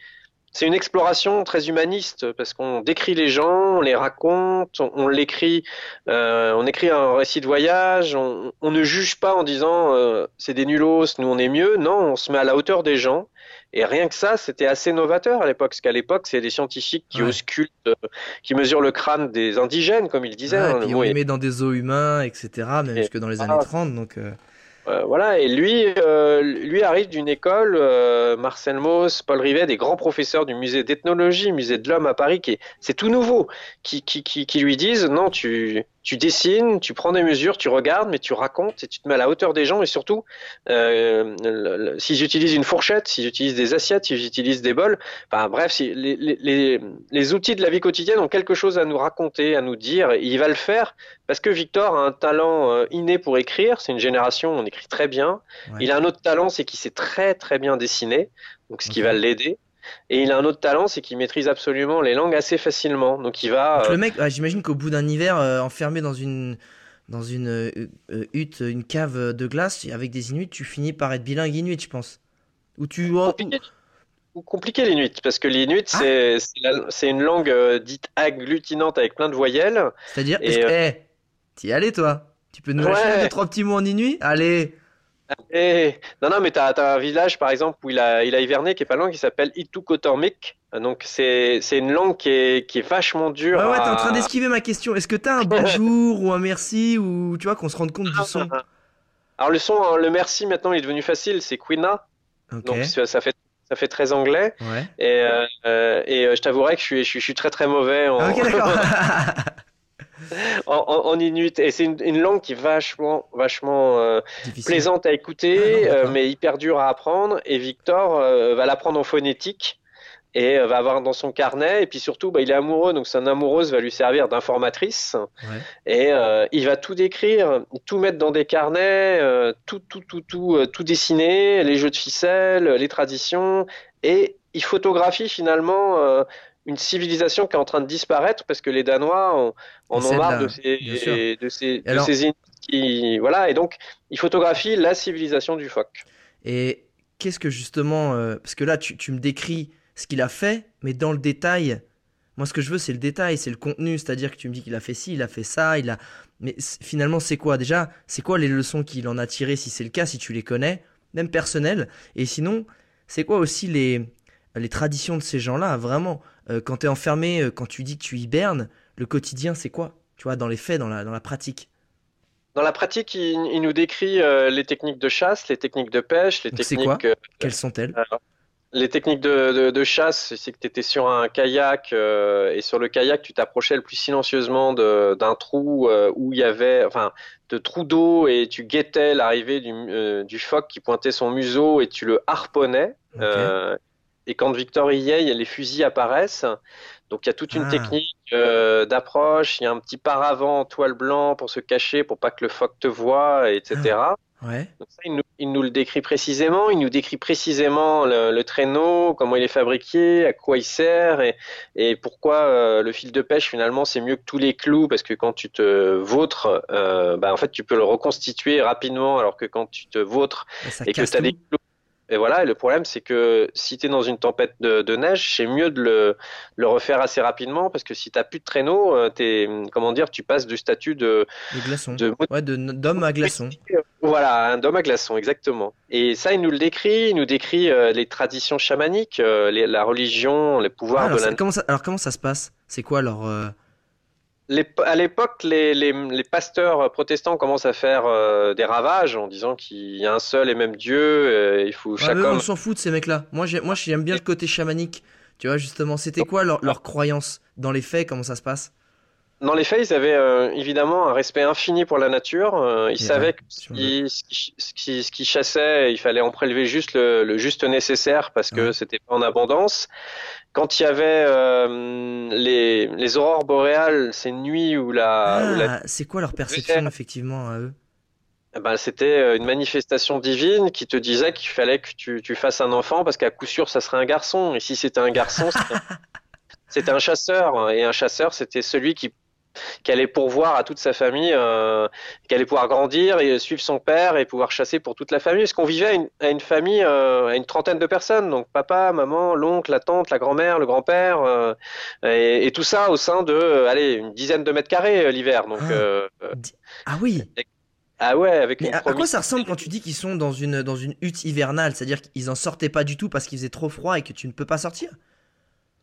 c'est une exploration très humaniste parce qu'on décrit les gens, on les raconte, on, on l'écrit, euh, on écrit un récit de voyage, on, on ne juge pas en disant euh, c'est des nulos, nous on est mieux. Non, on se met à la hauteur des gens. Et rien que ça, c'était assez novateur à l'époque, parce qu'à l'époque, c'est des scientifiques qui Ouais. auscultent, euh, qui mesurent le crâne des indigènes, comme il disait. Ouais, hein, puis le on les met dans des eaux humains, etc. Même Et- jusque dans les Ah. années 30. Donc, euh, voilà, et lui, euh, lui arrive d'une école, euh, Marcel Mauss, Paul Rivet, des grands professeurs du musée d'ethnologie, musée de l'homme à Paris, qui est, c'est tout nouveau, qui, qui, qui, qui lui disent non, tu, tu dessines, tu prends des mesures, tu regardes, mais tu racontes et tu te mets à la hauteur des gens et surtout, euh, le- le- si j'utilise une fourchette, si j'utilise des assiettes, si j'utilise des bols, enfin bref, si les, les, les, les outils de la vie quotidienne ont quelque chose à nous raconter, à nous dire, et il va le faire parce que Victor a un talent euh, inné pour écrire. C'est une génération, on écrit très bien. Ouais. Il a un autre talent, c'est qu'il sait très très bien dessiner, donc ce qui va l'aider. Et il a un autre talent, c'est qu'il maîtrise absolument les langues assez facilement. Donc il va. Donc euh, le mec, ah, j'imagine qu'au bout d'un hiver euh, enfermé dans une dans une euh, euh, hutte, une cave de glace avec des Inuits, tu finis par être bilingue Inuit, je pense. Ou tu oh, compliqué, ou compliqué l'Inuit, parce que l'Inuit, Ah. c'est c'est la- une langue euh, dite agglutinante avec plein de voyelles. c'est-à-dire, euh, eh, t'y es allé toi? Tu peux nous Ouais. lâcher deux trois petits mots en Inuit? Allez. Et... Non, non, mais t'as as un village, par exemple, où il a, il a hiverné, qui est pas loin, qui s'appelle Itukotormik. Donc c'est une langue qui est, qui est vachement dure. Ouais ouais, t'es en train d'esquiver ma question. Est-ce que t'as un bonjour ou un merci ou tu vois qu'on se rende compte du son? Alors le son, hein, le merci maintenant, il est devenu facile, c'est Quina. Donc ça ça fait ça fait très anglais. Ouais. Et, euh, euh, et euh, je t'avouerai que je suis, je suis, je suis très très mauvais en, Ah, ok d'accord. en, en- en inuit. Et c'est une, une langue qui est vachement, vachement euh, plaisante à Ah écouter, non, d'accord. euh, mais hyper dur à apprendre. Et Victor euh, va l'apprendre en phonétique et va avoir dans son carnet. Et puis surtout, bah, il est amoureux, donc son amoureuse va lui servir d'informatrice. Ouais. Et euh, il va tout décrire, tout mettre dans des carnets, euh, tout, tout, tout, tout, euh, tout dessiner, les jeux de ficelle, les traditions. Et il photographie finalement une civilisation qui est en train de disparaître parce que les Danois en, en Ils ont marre de ces, sûr. de ces, de alors- ces Inuits qui, voilà. Et donc, il photographie la civilisation du phoque. Et qu'est-ce que justement, euh, parce que là tu, tu me décris ce qu'il a fait, mais dans le détail, moi ce que je veux c'est le détail, c'est le contenu, c'est-à-dire que tu me dis qu'il a fait ci, il a fait ça, il a... Mais finalement c'est quoi? Déjà C'est quoi les leçons qu'il en a tirées si c'est le cas, si tu les connais, même personnelles? Et sinon, c'est quoi aussi les, les traditions de ces gens-là, vraiment? Euh, Quand tu es enfermé, euh, quand tu dis que tu hibernes, le quotidien c'est quoi? Tu vois, dans les faits, dans la, dans la pratique. Dans la pratique, il, il nous décrit euh, les techniques de chasse, les techniques de pêche, les Donc, techniques quoi? Quelles sont-elles? Les techniques de, de- de chasse, c'est que tu étais sur un kayak euh, et sur le kayak, tu t'approchais le plus silencieusement d'un trou euh, où il y avait, enfin, de trous d'eau et tu guettais l'arrivée du, euh, du phoque qui pointait son museau et tu le harponnais. Et quand Victor y est, les fusils apparaissent. Donc il y a toute une Ah. technique euh, d'approche, il y a un petit paravent en toile blanc pour se cacher, pour pas que le phoque te voie, etc. Ouais. Donc ça, il nous, il nous le décrit précisément. Il nous décrit précisément le, le traîneau, comment il est fabriqué, à quoi il sert et, et pourquoi euh, le fil de pêche finalement c'est mieux que tous les clous parce que quand tu te vautres, euh, bah, en fait tu peux le reconstituer rapidement alors que quand tu te vautres Et ça et que tu as des clous. Et voilà, et le problème c'est que si tu es dans une tempête de, de neige, c'est mieux de le, le refaire assez rapidement parce que si tu plus de traîneau, euh, t'es, comment dire, tu passes du statut de, De glaçons. de Ouais, d'homme à glaçons. voilà, un homme à glaçon, exactement. Et ça, il nous le décrit, il nous décrit euh, les traditions chamaniques, euh, les- la religion, les Ah, pouvoirs alors, de la... comment ça, alors comment ça se passe? C'est quoi leur... euh, Les- à l'époque, les, les, les pasteurs protestants commencent à faire euh, des ravages en disant qu'il y a un seul et même Dieu, euh, il faut Ah, homme... on s'en fout de ces mecs-là. Moi, j'ai- moi, j'aime bien le côté chamanique. Tu vois, justement, c'était quoi leur, leur croyance Dans les faits, comment ça se passe? Dans les faits, ils avaient euh, évidemment un respect infini pour la nature. euh, ils savaient que ce je me qui, ce qui- ce qui- ce qui chassait, il fallait en prélever juste le, le juste nécessaire parce que Ouais. c'était pas en abondance. Quand il y avait euh, les, les aurores boréales, ces nuits où la, Ah, c'est quoi leur perception, effectivement, à eux? Eh ben, c'était une manifestation divine qui te disait qu'il fallait que tu, tu fasses un enfant parce qu'à coup sûr, ça serait un garçon. Et si c'était un garçon, c'était- c'était un chasseur. Et un chasseur, c'était celui qui, qui allait pourvoir à toute sa famille, euh, qui allait pouvoir grandir et suivre son père et pouvoir chasser pour toute la famille. Parce qu'on vivait à une, à une famille, euh, à une trentaine de personnes. Donc papa, maman, l'oncle, la tante, la grand-mère, le grand-père. euh, et, et tout ça au sein de, allez, une dizaine de mètres carrés l'hiver. Donc, Ah. Ah oui ah ouais, avec Mais une à, à quoi ça ressemble quand tu dis qu'ils sont dans une, dans une hutte hivernale? C'est-à-dire qu'ils en sortaient pas du tout parce qu'il faisait trop froid et que tu ne peux pas sortir?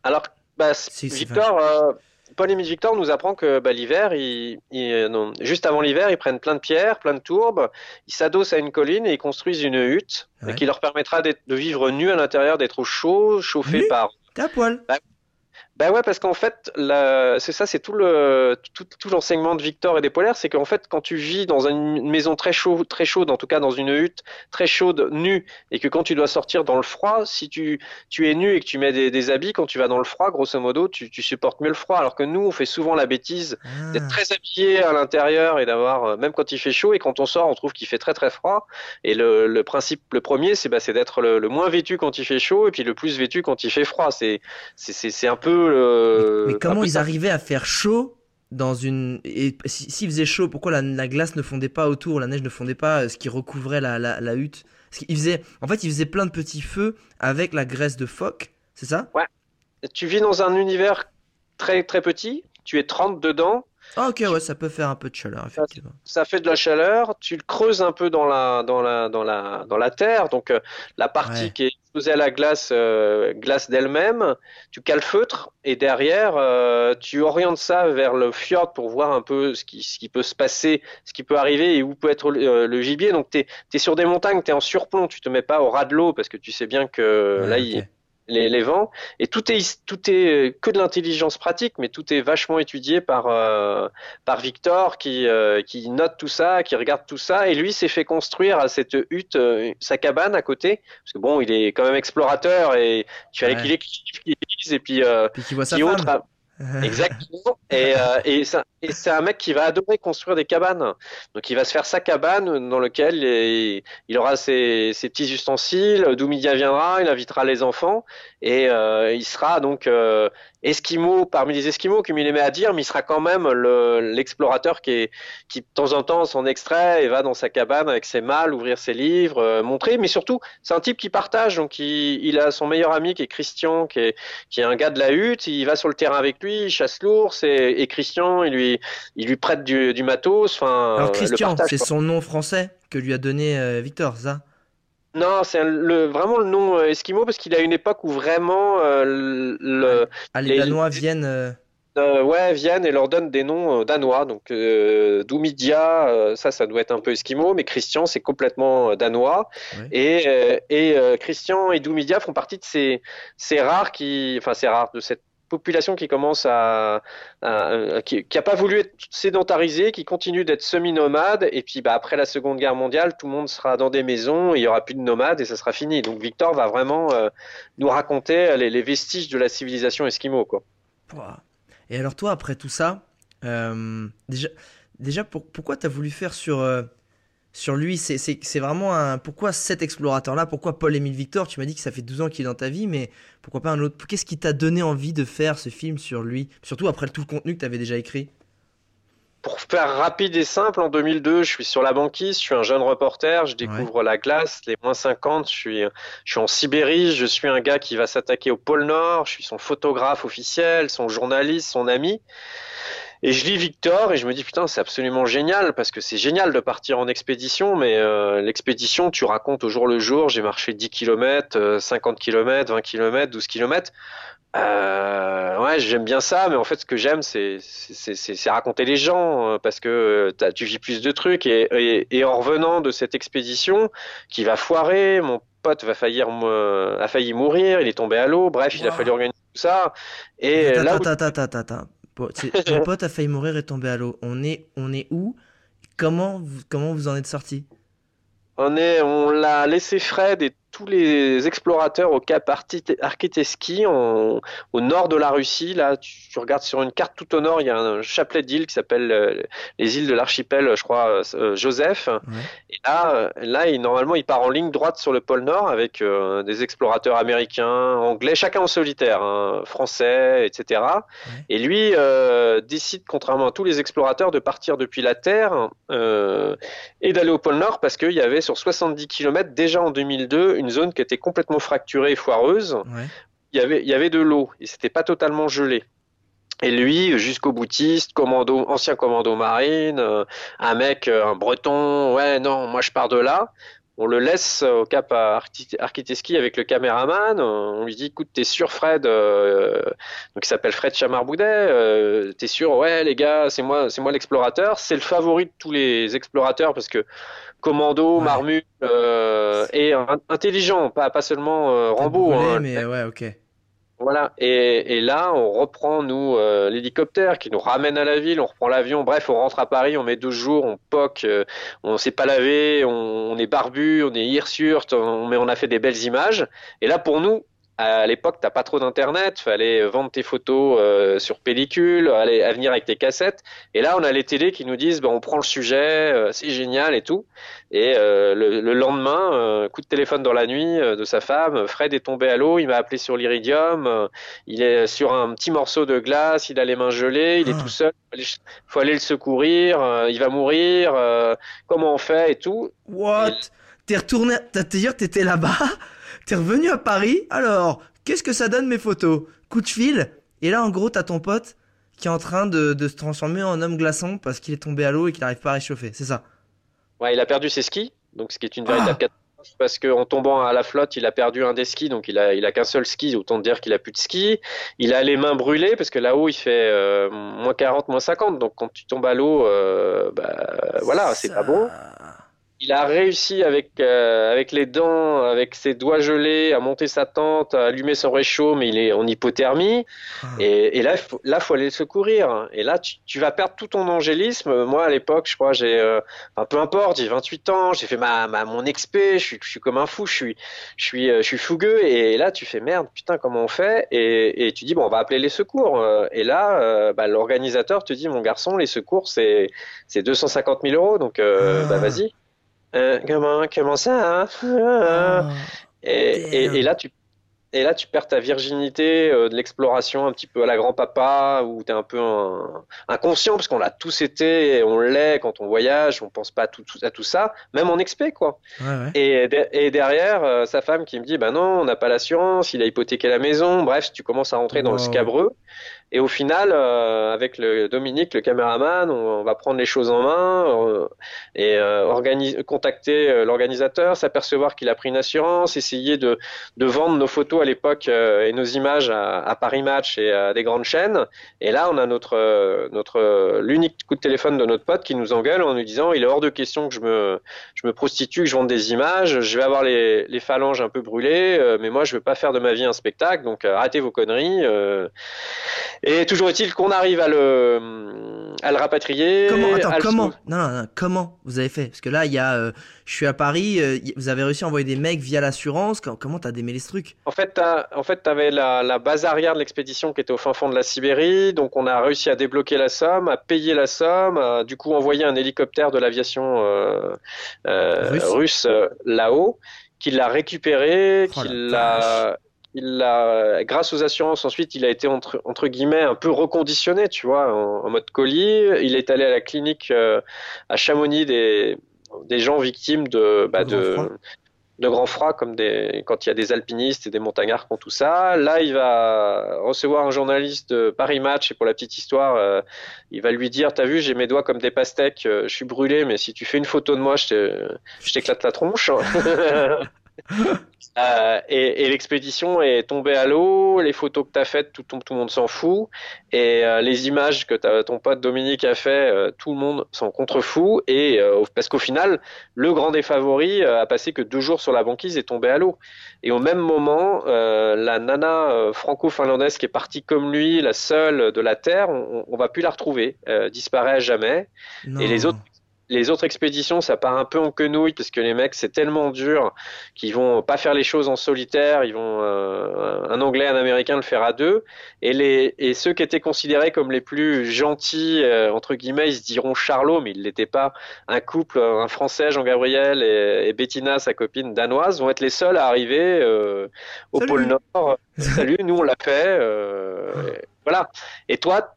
Alors, bah, Victor, euh, Paul Émile Victor nous apprend que bah, l'hiver, il, il- euh, non, juste avant l'hiver, ils prennent plein de pierres, plein de tourbes, ils s'adossent à une colline et ils construisent une hutte Ouais. qui leur permettra de vivre nus à l'intérieur, d'être au chaud, chauffés Nus par. T'es à poil Ben ouais, parce qu'en fait, c'est ça, c'est tout le tout, tout l'enseignement de Victor et des polaires, c'est qu'en fait, quand tu vis dans une maison très chaude, très chaude, en tout cas dans une hutte très chaude, nue, et que quand tu dois sortir dans le froid, si tu tu es nu et que tu mets des, des habits, quand tu vas dans le froid, grosso modo, tu, tu supportes mieux le froid. Alors que nous, on fait souvent la bêtise Ah. d'être très habillé à l'intérieur et d'avoir euh, même quand il fait chaud et quand on sort, on trouve qu'il fait très très froid. Et le, le principe, le premier, c'est bah, c'est d'être le, le moins vêtu quand il fait chaud et puis le plus vêtu quand il fait froid. C'est c'est c'est un peu le Mais comment ils ça. arrivaient à faire chaud dans une et si- s'il faisait chaud, pourquoi la, la glace ne fondait pas autour, la neige ne fondait pas, euh, ce qui recouvrait la, la, la hutte? Parce qu'il faisait, en fait, il faisait plein de petits feux avec la graisse de phoque, c'est ça? Tu vis dans un univers très très petit, tu es 30 dedans, Ah ok, ouais, ça peut faire un peu de chaleur, effectivement. ça fait de la chaleur, tu le creuses un peu dans la dans la dans la dans la terre, donc euh, la partie Ouais. qui est exposée à la glace euh, glace d'elle-même, tu calfeutres et derrière euh, tu orientes ça vers le fjord pour voir un peu ce qui ce qui peut se passer, ce qui peut arriver et où peut être le gibier. Donc tu es, sur des montagnes, tu es en surplomb, tu te mets pas au ras de l'eau parce que tu sais bien que Ouais, là ok. il les, les vents et tout est tout est que de l'intelligence pratique mais tout est vachement étudié par euh, par Victor qui euh, qui note tout ça qui regarde tout ça et lui s'est fait construire à cette hutte euh, sa cabane à côté parce que bon il est quand même explorateur et il fallait Ouais. qu'il écrive qu'il lise et puis euh, Puis qu'il voit sa qui autre femme. a- Exactement. Et, euh, et, c'est un mec qui va adorer construire des cabanes. Donc il va se faire sa cabane dans laquelle il, il aura ses, ses petits ustensiles. Doumidia viendra, il invitera les enfants et euh, il sera donc euh, esquimau parmi les esquimaux, comme il aimait à dire, mais il sera quand même le- l'explorateur qui, est, qui de temps en temps s'en extrait et va dans sa cabane avec ses mâles, ouvrir ses livres, euh, montrer. Mais surtout, c'est un type qui partage. Donc il, il a son meilleur ami qui est Christian, qui est qui est un gars de la hutte, il va sur le terrain avec lui, il chasse l'ours et, et Christian, il lui, il lui prête du, du matos. Enfin, Alors le Christian, c'est son nom français que lui a donné euh, Victor, ça? Non, c'est le, vraiment le nom euh, Esquimau parce qu'il a une époque où vraiment euh, le, Ah, les Les- Danois viennent. euh, euh, ouais viennent et leur donnent des noms danois. Donc Doumidia, ça, ça doit être un peu Esquimau, mais Christian, c'est complètement danois. Et, et Christian et Doumidia font partie de ces, ces rares qui, enfin ces rares de cette population qui commence à, à- qui, qui a pas voulu être sédentarisée, qui continue d'être semi-nomade. Et puis bah, après la Seconde Guerre mondiale, tout le monde sera dans des maisons, il y aura plus de nomades et ça sera fini. Donc Victor va vraiment euh, nous raconter les, les vestiges de la civilisation esquimau, quoi. Et alors toi, après tout ça, euh, déjà, déjà pour- pourquoi t'as voulu faire sur, euh, sur lui c'est, vraiment un... Pourquoi cet explorateur-là Pourquoi Paul-Émile Victor? Tu m'as dit que ça fait 12 ans qu'il est dans ta vie, mais pourquoi pas un autre? Qu'est-ce qui t'a donné envie de faire ce film sur lui? Surtout après tout le contenu que t'avais déjà écrit. Pour faire rapide et simple, en 2002, je suis sur la banquise, je suis un jeune reporter, je découvre la glace, les moins 50, je suis, je suis en Sibérie, je suis un gars qui va s'attaquer au pôle Nord, je suis son photographe officiel, son journaliste, son ami. Et je lis Victor et je me dis putain c'est absolument génial parce que c'est génial de partir en expédition mais euh, l'expédition tu racontes au jour le jour j'ai marché 10 km, 50 km, 20 km, 12 km euh, ouais, j'aime bien ça, mais en fait, ce que j'aime, c'est raconter les gens, euh, parce que euh, tu vis plus de trucs. Et, et, et en revenant de cette expédition, qui va foirer, mon pote va faillir, a failli mourir, il est tombé à l'eau. Bref, il a fallu organiser tout ça. Et attends, là, où- attends, attends, attends. Bon, Ton pote a failli mourir et tomber à l'eau. On est, on est où? Comment vous, comment vous en êtes sorti? On est, on l'a laissé Fred et tous les explorateurs au cap Arkiteski, au nord de la Russie. Là, tu, tu regardes sur une carte tout au nord, il y a un chapelet d'îles qui s'appelle euh, les îles de l'archipel, je crois, euh, euh, Joseph. Et là, là, il, normalement, il part en ligne droite sur le pôle Nord avec euh, des explorateurs américains, anglais, chacun en solitaire, hein, français, etc. Et lui décide, contrairement à tous les explorateurs, de partir depuis la Terre et d'aller au pôle Nord parce qu'il y avait sur 70 km déjà en 2002 une zone qui était complètement fracturée et foireuse. Ouais. Il y avait, il y avait de l'eau et c'était pas totalement gelé. Et lui, jusqu'au boutiste, commando, ancien commando marine, euh, un mec, euh, un breton, ouais, non, moi je pars de là. On le laisse au cap à Arkiteski avec le caméraman. euh, On lui dit, écoute, t'es sûr, Fred euh, Donc il s'appelle Fred Chamarboudet. T'es sûr? Ouais, les gars, c'est moi, c'est moi l'explorateur. C'est le favori de tous les explorateurs parce que commando, Ouais. marmule euh, et in- intelligent, pas pas sellement euh, Rambo. Brûlé, hein. mais ouais, ok. Voilà, et, et, là, on reprend, nous, euh, l'hélicoptère qui nous ramène à la ville, on reprend l'avion, bref, on rentre à Paris, on met deux jours, on poque, euh, on s'est pas lavé, on, on, est barbu, on est hirsute, on, mais on a fait des belles images. Et là, pour nous, à l'époque, t'as pas trop d'internet, fallait vendre tes photos euh, sur pellicule, aller à venir avec tes cassettes. Et là, on a les télés qui nous disent, bah, on prend le sujet, euh, c'est génial et tout. Et euh, le, le, lendemain, coup de téléphone dans la nuit de sa femme, Fred est tombé à l'eau, il m'a appelé sur l'Iridium, il est sur un petit morceau de glace, il a les mains gelées, il est Ah. tout seul, il faut aller le secourir, il va mourir, comment on fait et tout. What? T'es retourné, t'as dire t'étais là-bas, t'es revenu à Paris. Alors, qu'est-ce que ça donne mes photos? Coup de fil? Et là, en gros, t'as ton pote qui est en train de, de se transformer en homme glaçon parce qu'il est tombé à l'eau et qu'il n'arrive pas à réchauffer. C'est ça? Ouais, il a perdu ses skis, donc ce qui est une Ah. véritable catastrophe parce qu'en tombant à la flotte, il a perdu un des skis, donc il a, il a qu'un seul ski, autant dire qu'il a plus de ski. Il a les mains brûlées parce que là-haut il fait euh, moins 40, moins 50, donc quand tu tombes à l'eau, euh, bah, voilà, c'est pas bon. Il a réussi avec, euh, avec les dents, avec ses doigts gelés, à monter sa tente, à allumer son réchaud, mais il est en hypothermie. Ah. Et, et là, il faut, là, faut aller le secourir. Et là, tu, tu vas perdre tout ton angélisme. Moi, à l'époque, je crois, j'ai, euh, enfin, peu importe, j'ai 28 ans, j'ai fait ma, ma, mon expé, je suis, je suis comme un fou, je suis, je suis, euh, je suis fougueux. Et là, tu fais merde, putain, comment on fait? Et, et tu dis, bon, on va appeler les secours. Euh, Et là, euh, bah, l'organisateur te dit, mon garçon, les secours, c'est, c'est 250 000 euros. Donc, Ah. bah, vas-y. Euh, comment, comment ça, hein? Ah. Et, Damn. et, et là, tu, et là, tu perds ta virginité euh, de l'exploration un petit peu à la grand-papa, où tu es un peu un- inconscient, parce qu'on l'a tous été, et on l'est quand on voyage, on pense pas à tout, tout- à tout ça, même en expé, quoi. Ouais, ouais. Et, de- et derrière, euh, sa femme qui me dit, bah non, on n'a pas l'assurance, il a hypothéqué la maison, bref, tu commences à rentrer dans le scabreux. Et au final, euh, avec le Dominique, le caméraman, on, va prendre les choses en main euh, et euh, contacter euh, l'organisateur, s'apercevoir qu'il a pris une assurance, essayer de, de vendre nos photos à l'époque euh, et nos images à, à Paris Match et à des grandes chaînes. Et là, on a notre, euh, notre l'unique coup de téléphone de notre pote qui nous engueule en nous disant, il est hors de question que je me, je me prostitue, que je vende des images, je vais avoir les, les phalanges un peu brûlées, mais moi, je veux pas faire de ma vie un spectacle, donc arrêtez vos conneries. Et toujours est-il qu'on arrive à le, à le rapatrier. Comment Attends, le non, non, non, comment vous avez fait? Parce que là, il y a, euh, je suis à Paris. euh, vous avez réussi à envoyer des mecs via l'assurance. Com- Comment t'as démêlé ce truc? En fait, t'as, en fait, t'avais la, la base arrière de l'expédition qui était au fin fond de la Sibérie, donc on a réussi à débloquer la somme, à payer la somme, à, du coup envoyer un hélicoptère de l'aviation euh, Russe. russe là-haut, qui l'a récupéré, Oh qui l'a, il l'a, grâce aux assurances, ensuite il a été entre, entre guillemets un peu reconditionné, tu vois, en, en mode colis. Il est allé à la clinique euh, à Chamonix des, des gens victimes de, bah, De de, froid. de grand froid, comme des, quand il y a des alpinistes et des montagnards qui ont tout ça. Là, il va recevoir un journaliste de Paris Match et pour la petite histoire, euh, il va lui dire, t'as vu, j'ai mes doigts comme des pastèques, euh, je suis brûlé, mais si tu fais une photo de moi, je t'éclate la tronche. Euh, et et l'expédition est tombée à l'eau, les photos que tu as faites, tout, tout, tout le monde s'en fout, et euh, les images que ton pote Dominique a fait, euh, tout le monde s'en contrefout, et parce qu'au final, le grand des favoris a passé que deux jours sur la banquise et est tombé à l'eau. Et au même moment, la nana franco-finlandaise qui est partie comme lui, la seule de la Terre, on, on va plus la retrouver, disparaît à jamais. Non. Et les autres les autres expéditions, ça part un peu en quenouille parce que les mecs, c'est tellement dur qu'ils vont pas faire les choses en solitaire. Ils vont euh, un Anglais, un Américain le faire à deux. Et les et ceux qui étaient considérés comme les plus gentils euh, entre guillemets, ils se diront Charlot, mais ils l'étaient pas. Un couple, un Français, Jean-Gabriel et, et Bettina, sa copine danoise, vont être les seuls à arriver euh, au Salut. pôle Nord. Salut, nous on l'a fait. voilà. Et toi,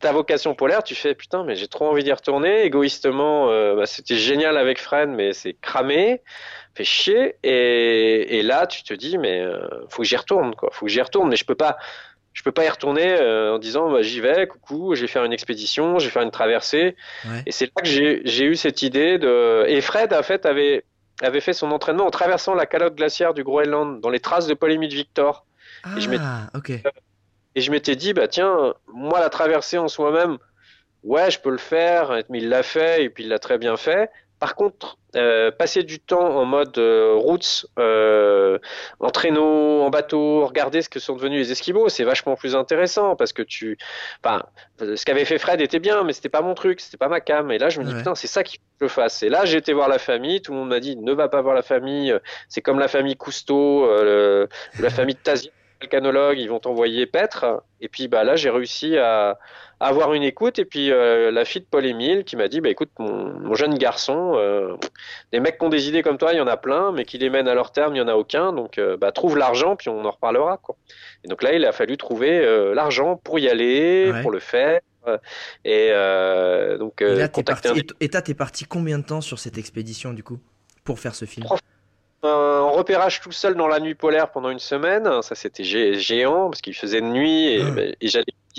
ta vocation polaire, tu fais putain, mais j'ai trop envie d'y retourner. Égoïstement, euh, bah, c'était génial avec Fred, mais c'est cramé, fait chier. Et, et là, tu te dis, mais euh, faut que j'y retourne, quoi. Faut que j'y retourne, mais je peux pas. Je peux pas y retourner euh, en disant bah, j'y vais, coucou, je vais faire une expédition, je vais faire une traversée. Ouais. Et c'est là que j'ai j'ai eu cette idée de. Et Fred, en fait, avait, avait fait son entraînement en traversant la calotte glaciaire du Groenland, dans les traces de Paul-Émile Victor. Et je Ah, ok. Et je m'étais dit, bah tiens, moi la traversée en soi-même, ouais, je peux le faire, mais il l'a fait et puis il l'a très bien fait. Par contre, euh, passer du temps en mode euh, routes, euh, en traîneau, en bateau, regarder ce que sont devenus les Esquimaux, c'est vachement plus intéressant parce que tu, enfin, ce qu'avait fait Fred était bien, mais c'était pas mon truc, c'était pas ma cam. Et là, je me dis Ouais. putain, c'est ça qu'il faut que je fasse. Et là, j'ai été voir la famille, tout le monde m'a dit ne va pas voir la famille, c'est comme la famille Cousteau, euh, le- la famille de Tazia, volcanologue, ils vont t'envoyer paître. Et puis bah là, j'ai réussi à, à avoir une écoute. Et puis euh, la fille de Paul Émile qui m'a dit bah écoute, mon, mon jeune garçon, euh, des mecs qui ont des idées comme toi, il y en a plein, mais qui les mènent à leur terme, il y en a aucun. Donc euh, bah trouve l'argent, puis on en reparlera quoi. Et donc là, il a fallu trouver l'argent pour y aller, Ouais. pour le faire. Et euh, donc Et là, t'es parti. un Et t- Et toi, t'es parti combien de temps sur cette expédition du coup pour faire ce film? Trois Euh, en repérage tout seul dans la nuit polaire pendant une semaine. Ça, c'était gé- géant parce qu'il faisait de nuit et, Ah. et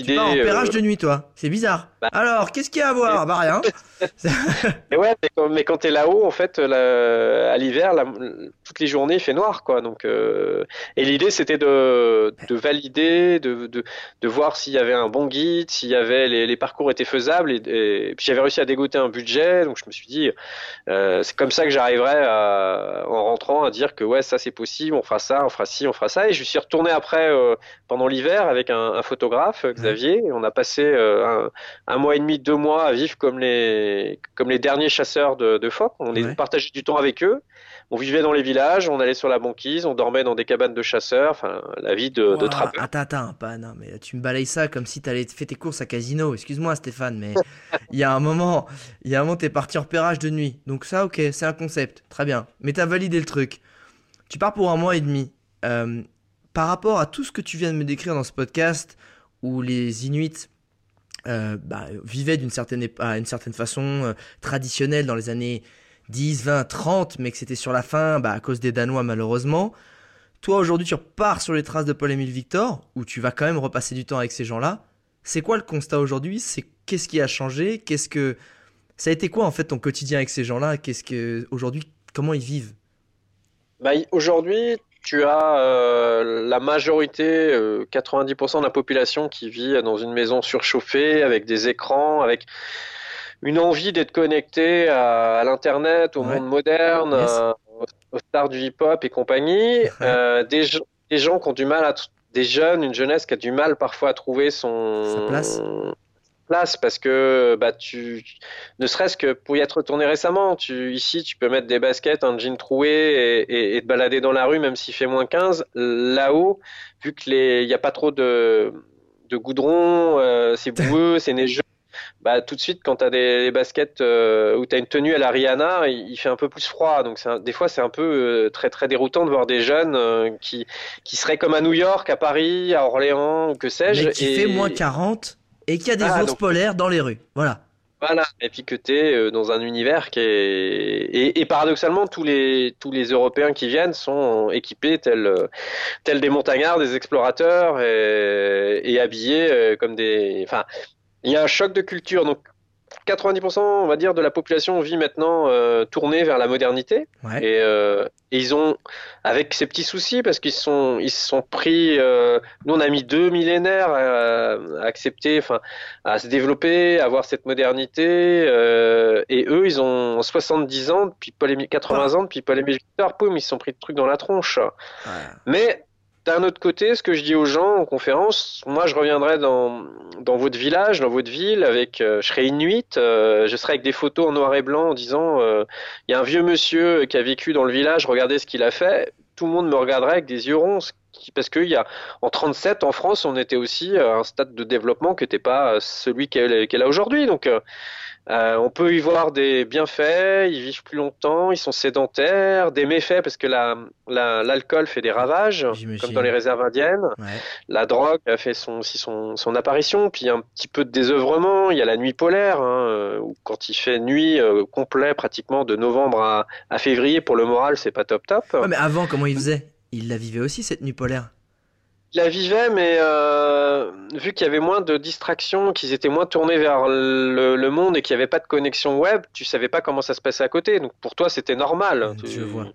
j'avais Tu pars en pérage euh, de nuit, toi. C'est bizarre. Bah. Alors, qu'est-ce qu'il y a à voir? Bah rien. Mais ouais, mais quand, mais quand t'es là-haut, en fait, la- à l'hiver, la- toutes les journées, il fait noir, quoi. Donc, euh, et l'idée, c'était de, de valider, de, de, de voir s'il y avait un bon guide, s'il y avait les, les parcours étaient faisables. Et, et puis j'avais réussi à dégoter un budget, donc je me suis dit, euh, c'est comme ça que j'arriverai en rentrant à dire que ouais, ça c'est possible, on fera ça, on fera ci, on fera ça. Et je suis retourné après pendant l'hiver avec un, un photographe, Xavier, et on a passé euh, un, un mois et demi, deux mois à vivre comme les, comme les derniers chasseurs de, de phoques. On Ouais. partageait du temps avec eux. On vivait dans les villages, on allait sur la banquise, on dormait dans des cabanes de chasseurs, enfin, la vie de, de Ouah, trappeur. Attends, attends, pas, non, mais tu me balayes ça comme si t'allais faire tes courses à casino. Excuse-moi, Stéphane, mais il y a un moment, il y a un moment, t'es parti en repérage de nuit. Donc ça, ok, c'est un concept, très bien. Mais t'as validé le truc. Tu pars pour un mois et demi. Euh, par rapport à tout ce que tu viens de me décrire dans ce podcast, où les Inuits euh, bah, vivaient d'une certaine, à une certaine façon euh, traditionnelle dans les années 10, 20, 30, mais que c'était sur la fin bah, à cause des Danois malheureusement. Toi aujourd'hui tu repars sur les traces de Paul-Émile Victor, où tu vas quand même repasser du temps avec ces gens-là. C'est quoi le constat aujourd'hui? C'est qu'est-ce qui a changé? Qu'est-ce que ça a été quoi en fait ton quotidien avec ces gens-là? Qu'est-ce que aujourd'hui comment ils vivent? Bah, aujourd'hui, tu as euh, la majorité, euh, 90% de la population qui vit dans une maison surchauffée, avec des écrans, avec une envie d'être connecté à, à l'Internet, au Ouais. monde moderne, Yes. euh, aux, aux stars du hip-hop et compagnie. Euh, des, gens- des gens qui ont du mal à... Des jeunes, une jeunesse qui a du mal parfois à trouver son... Sa place. Place parce que bah tu ne serait-ce que pour y être retourné récemment tu ici tu peux mettre des baskets un jean troué et, et, et te balader dans la rue même s'il fait moins 15 là-haut vu que les il n'y a pas trop de de goudron euh, c'est boueux c'est neigeux bah tout de suite quand tu as des, des baskets euh, où tu as une tenue à la Rihanna il, il fait un peu plus froid. Donc un- des fois c'est un peu euh, très très déroutant de voir des jeunes euh, qui qui seraient comme à New York à Paris à Orléans ou que sais-je Mais qui et- fait moins 40 et qui a des Ah, ours donc- polaires dans les rues. Voilà. Voilà, et puis que tu es dans un univers qui est... Et, et paradoxalement, tous les, tous les Européens qui viennent sont équipés tels, euh, tels des montagnards, des explorateurs, et, et habillés euh, comme des... Enfin, il y a un choc de culture, donc 90% on va dire de la population vit maintenant euh, tournée vers la modernité Ouais. et, euh, et ils ont avec ces petits soucis parce qu'ils sont ils se sont pris euh, nous on a mis deux millénaires à, à accepter enfin à se développer à avoir cette modernité euh, et eux ils ont 70 ans depuis Paul Émile 80 ans depuis Paul Émile Victor poum ils se sont pris de trucs dans la tronche Ouais. mais d'un autre côté, ce que je dis aux gens en conférence, moi je reviendrai dans, votre village, dans votre ville, avec, euh, je serai inuit, euh, je serai avec des photos en noir et blanc en disant, euh, il y a un vieux monsieur qui a vécu dans le village, regardez ce qu'il a fait. Tout le monde me regarderait avec des yeux ronds, parce qu'il y a en 37 en France, on était aussi à un stade de développement qui n'était pas celui qu'elle a aujourd'hui. Euh, on peut y voir des bienfaits, ils vivent plus longtemps, ils sont sédentaires, des méfaits parce que la- la- l'alcool fait des ravages, comme dans les réserves indiennes. Ouais. La drogue a fait son, aussi son, son apparition, puis il un petit peu de désœuvrement. Il y a la nuit polaire, hein, euh, où quand il fait nuit euh, complet, pratiquement de novembre à, à février, pour le moral, c'est pas top top. Ouais, mais avant, comment ils faisaient Ils la vivaient aussi cette nuit polaire? La vivait, mais euh, vu qu'il y avait moins de distractions, qu'ils étaient moins tournés vers le, le monde et qu'il n'y avait pas de connexion web, tu savais pas comment ça se passait à côté. Donc pour toi, c'était normal. Je Tu- vois.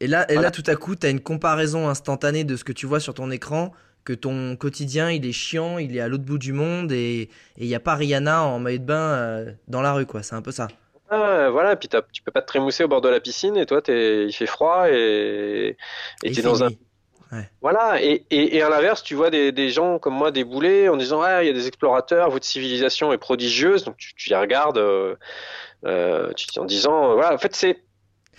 Et là, et là, tout à coup, tu as une comparaison instantanée de ce que tu vois sur ton écran, que ton quotidien, il est chiant, il est à l'autre bout du monde, et il n'y a pas Rihanna en maillot de bain euh, dans la rue, quoi. C'est un peu ça. Ah, voilà, puis tu peux pas te trémousser au bord de la piscine et toi, il fait froid et t'es fait dans un. Ouais. Voilà, et, et, et à l'inverse, tu vois des, des gens comme moi débouler en disant Ah, il y a des explorateurs, votre civilisation est prodigieuse, donc tu, tu les regardes euh, euh, tu- en disant euh, Voilà, en fait, c'est.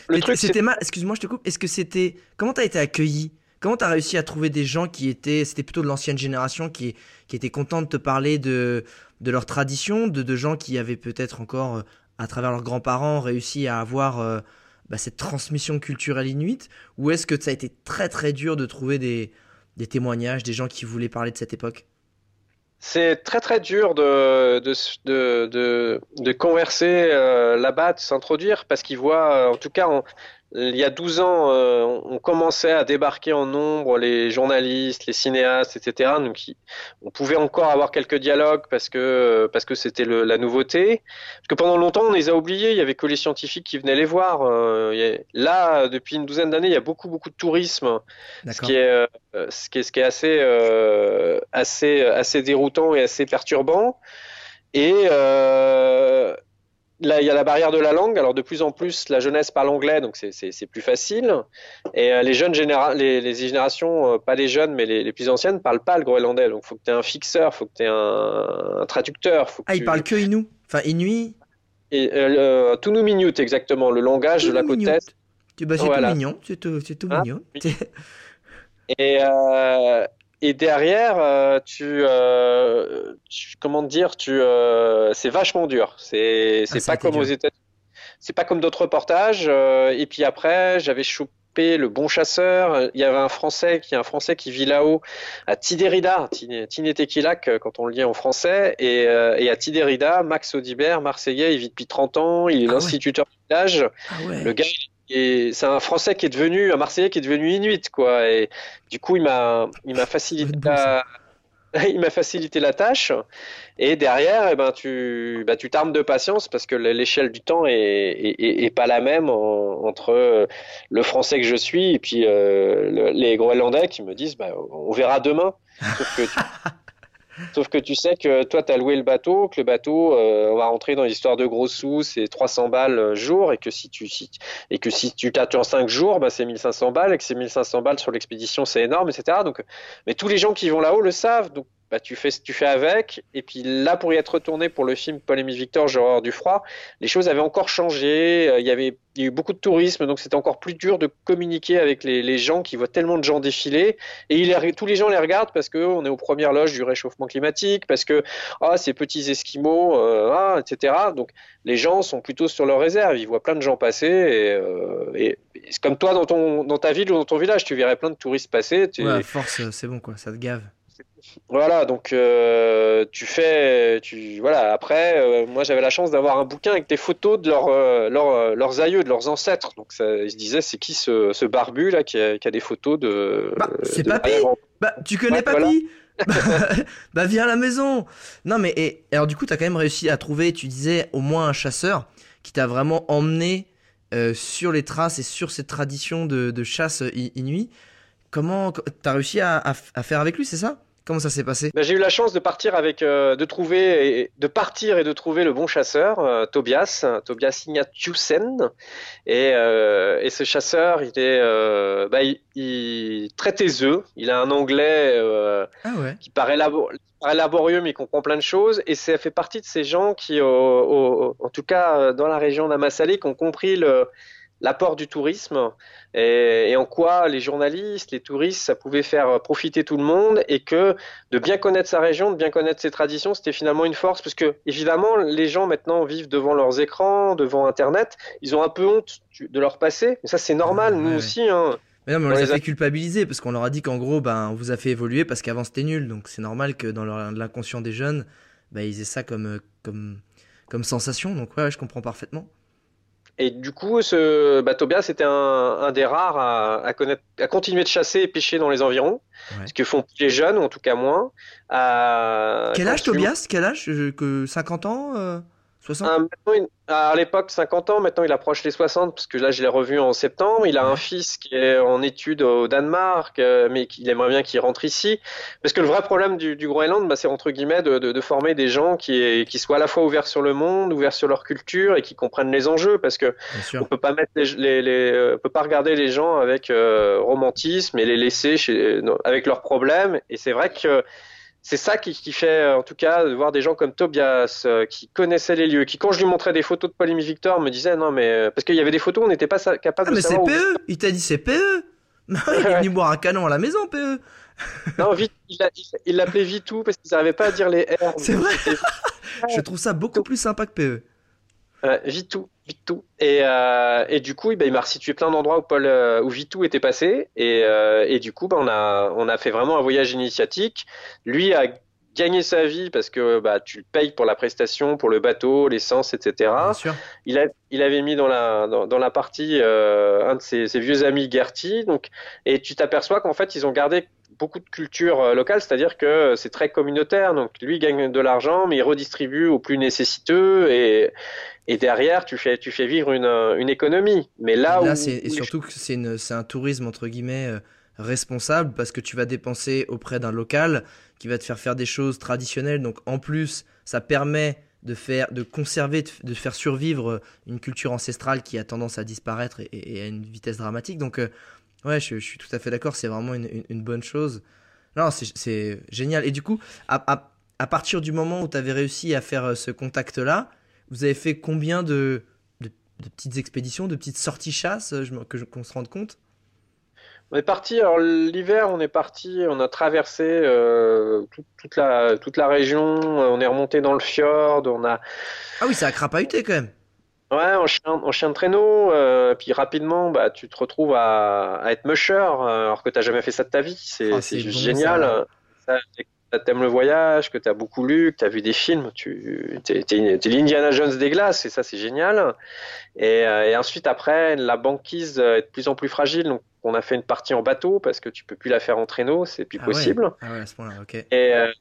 Le truc, c'était mal, excuse-moi, je te coupe. Est-ce que c'était. Comment t'as été accueilli? Comment t'as réussi à trouver des gens qui étaient. C'était plutôt de l'ancienne génération qui, qui étaient contents de te parler de, de leur tradition, de, de gens qui avaient peut-être encore, à travers leurs grands-parents, réussi à avoir bah, cette transmission culturelle inuite Ou est-ce que ça a été très très dur de trouver des, témoignages, des gens qui voulaient parler de cette époque? C'est très très dur de, converser euh, là-bas, de s'introduire, parce qu'ils voient, euh, en tout cas, il y a 12 ans, euh, on commençait à débarquer en nombre les journalistes, les cinéastes, etc. Donc, il- on pouvait encore avoir quelques dialogues parce que parce que c'était la nouveauté. Parce que pendant longtemps, on les a oubliés. Il y avait que les scientifiques qui venaient les voir. Euh, a- là, depuis une douzaine d'années, il y a beaucoup beaucoup de tourisme ce qui est, euh, ce qui est, ce qui est assez, euh, assez, assez déroutant et assez perturbant. Et euh, là, il y a la barrière de la langue. Alors, de plus en plus, la jeunesse parle anglais, donc c'est plus facile. Et euh, les jeunes généra les, les générations, euh, pas les jeunes, mais les, les plus anciennes, parlent pas le groenlandais. Donc, faut que tu aies un fixeur, faut que tu aies un, un traducteur. Faut que Ah, ils tu... parlent que Inou? Enfin, Inuit Et, euh, Tunu Minute, exactement, le langage de la côte Inuit. est. Bah, C'est Voilà. tout mignon, c'est tout, Ah, mignon. oui. Et, euh, et derrière, euh, tu, euh, tu- comment dire, tu, euh, c'est vachement dur. C'est, c'est Ah, pas comme aux dur. États, c'est pas comme d'autres reportages. euh, et puis après, j'avais chopé le bon chasseur. Il y avait un Français qui, un Français qui vit là-haut à Tiderida, Tinetequilak euh, quand on le lit en français, et, euh, et à Tiderida, Max Audibert, Marseillais, il vit depuis 30 ans, il est Ah ouais. l'instituteur du village. Ah ouais. Le gars, il est- c'est un Français qui est devenu, un Marseillais qui est devenu inuit, quoi. Et du coup, il m'a, il m'a facilité la, il m'a facilité la tâche. Et derrière, eh ben, tu, bah, tu t'armes de patience parce que l'échelle du temps est, est, est- est pas la même en- entre le Français que je suis et puis euh, le- les Groenlandais qui me disent, bah, on verra demain. Sauf que tu, Sauf que tu sais que toi, tu as loué le bateau, que le bateau, euh, on va rentrer dans l'histoire de gros sous, c'est 300 balles euh, jour, et que si tu, si, et que si tu en 5 jours, bah, c'est 1500 balles, et que c'est 1500 balles sur l'expédition, c'est énorme, etc. Donc, mais tous les gens qui vont là-haut le savent, bah, tu fais, tu fais avec. Et puis là, pour y être retourné pour le film Paul Émile Victor, J'ai horreur du froid, les choses avaient encore changé. Euh, Il y avait, il y a eu beaucoup de tourisme, donc c'était encore plus dur de communiquer avec les, les gens qui voient tellement de gens défiler. Et il tous les gens les regardent parce que on est aux premières loges du réchauffement climatique, parce que ah ces petits esquimaux, euh, ah, etc. Donc les gens sont plutôt sur leur réserve. Ils voient plein de gens passer et, euh, et- et c'est comme toi dans ton dans ta ville ou dans ton village, tu verrais plein de touristes passer. tu- Ouais, à force, c'est bon quoi, ça te gave. Voilà, donc euh, tu fais, tu voilà. Après, euh, moi j'avais la chance d'avoir un bouquin avec des photos de leurs euh, leurs, leurs aïeux, de leurs ancêtres. Donc ça, ils se disaient, c'est qui ce, ce barbu là qui a, qui a des photos de. Bah, c'est Papy. Bah, tu connais Ouais, Papy Bah, viens à la maison Non, mais et, alors, du coup, t'as quand même réussi à trouver, tu disais, au moins un chasseur qui t'a vraiment emmené sur les traces et sur cette tradition de, de chasse inuit. Comment t'as réussi à, à- à faire avec lui, c'est ça? Comment ça s'est passé? Ben, j'ai eu la chance de partir avec, euh, de trouver, et, de partir et de trouver le bon chasseur, euh, Tobias, Tobias Ignatiusen. Et, euh, et ce chasseur, il est, bah, il, il très taiseux. Il a un anglais Ah ouais qui paraît, labo- qui paraît laborieux, mais il comprend plein de choses. Et ça fait partie de ces gens qui, au- au- en tout cas dans la région d'Amassalik, ont compris le l'apport du tourisme et, et en quoi les journalistes, les touristes, ça pouvait faire profiter tout le monde et que de bien connaître sa région, de bien connaître ses traditions, c'était finalement une force parce que évidemment les gens maintenant vivent devant leurs écrans, devant Internet, ils ont un peu honte de leur passé, mais ça c'est normal, Ouais, nous ouais. aussi. Hein. Mais non, mais on On les a les a- fait culpabiliser parce qu'on leur a dit qu'en gros, ben, on vous a fait évoluer parce qu'avant c'était nul. Donc c'est normal que dans l'inconscient des jeunes, ben, ils aient ça comme, euh, comme, comme sensation. Donc ouais, je comprends parfaitement. Et du coup, ce bah, Tobias était un, un des rares à, à connaître, à continuer de chasser et pêcher dans les environs, Ouais. ce que font les jeunes, ou en tout cas moins. À- Quel âge Tobias? Quel âge? Je- que 50 ans euh? 60 Ah, il- à l'époque, 50 ans, maintenant il approche les 60, parce que là je l'ai revu en septembre. Il a un fils qui est en études au Danemark, euh, mais qu'il aimerait bien qu'il rentre ici. Parce que le vrai problème du, du Groenland, bah, c'est entre guillemets de, de- de former des gens qui, qui soient à la fois ouverts sur le monde, ouverts sur leur culture et qui comprennent les enjeux. Parce que on peut pas mettre les, les, les- euh, on peut pas regarder les gens avec euh, romantisme et les laisser chez, avec leurs problèmes. Et c'est vrai que c'est ça qui, qui fait, euh, en tout cas, de voir des gens comme Tobias euh, qui connaissaient les lieux, qui quand je lui montrais des photos de Paul-Émile Victor me disaient non mais euh, parce qu'il y avait des photos, on n'était pas capable Ah, de mais c'est où- PE Il t'a dit c'est PE ouais, Il est venu boire un canon à la maison, PE Non, Vit- il l'a- il- il l'appelait Vitou parce qu'ils n'arrivaient pas à dire les R. C'est vrai. Je trouve ça beaucoup plus sympa que PE. Euh, Vitou, Vitou. Et, euh, et du coup, eh ben, il m'a resitué plein d'endroits où Paul, euh, où Vitou était passé. Et, euh, et du coup, ben, on a, on a fait vraiment un voyage initiatique. Lui a gagné sa vie parce que bah, tu le payes pour la prestation, pour le bateau, l'essence, etc. Bien sûr. Il, a, il avait mis dans la, dans, dans la partie un de ses, ses vieux amis Gertie. Donc, et tu t'aperçois qu'en fait, ils ont gardé beaucoup de culture euh, locale, c'est-à-dire que c'est très communautaire. Donc, lui gagne de l'argent, mais il redistribue aux plus nécessiteux. Et, et derrière, tu fais, tu fais vivre une, euh, une économie. Mais là, Là, où, c'est les surtout que c'est un tourisme entre guillemets euh, responsable parce que tu vas dépenser auprès d'un local qui va te faire faire des choses traditionnelles. Donc en plus, ça permet de faire, de conserver, de, faire survivre une culture ancestrale qui a tendance à disparaître et, et à une vitesse dramatique. Donc euh, ouais, je, je suis tout à fait d'accord. C'est vraiment une, une- une bonne chose. Non, c'est- génial. Et du coup, à, à- à partir du moment où tu avais réussi à faire euh, ce contact-là, vous avez fait combien de, de, de petites expéditions, de petites sorties chasse, euh, que qu'on se rende compte? On est parti, alors l'hiver, on est parti, on a traversé euh, tout- toute la, toute la région, on est remonté dans le fjord, on a, Ah oui, ça a crapahuté quand même. Ouais, en chien, en chien de traîneau, euh, puis rapidement, bah, tu te retrouves à, à être musher, euh, alors que t'as jamais fait ça de ta vie, c'est Ah, juste bon, génial. ça. Ça, t'aimes le voyage, que t'as beaucoup lu, que t'as vu des films, tu t'es, t'es l'Indiana Jones des glaces, et ça c'est génial. Et, euh, et ensuite après, la banquise est de plus en plus fragile, donc on a fait une partie en bateau parce que tu peux plus la faire en traîneau, c'est plus Ah ouais. possible. Ah ouais, à ce point-là, ok. Et, euh,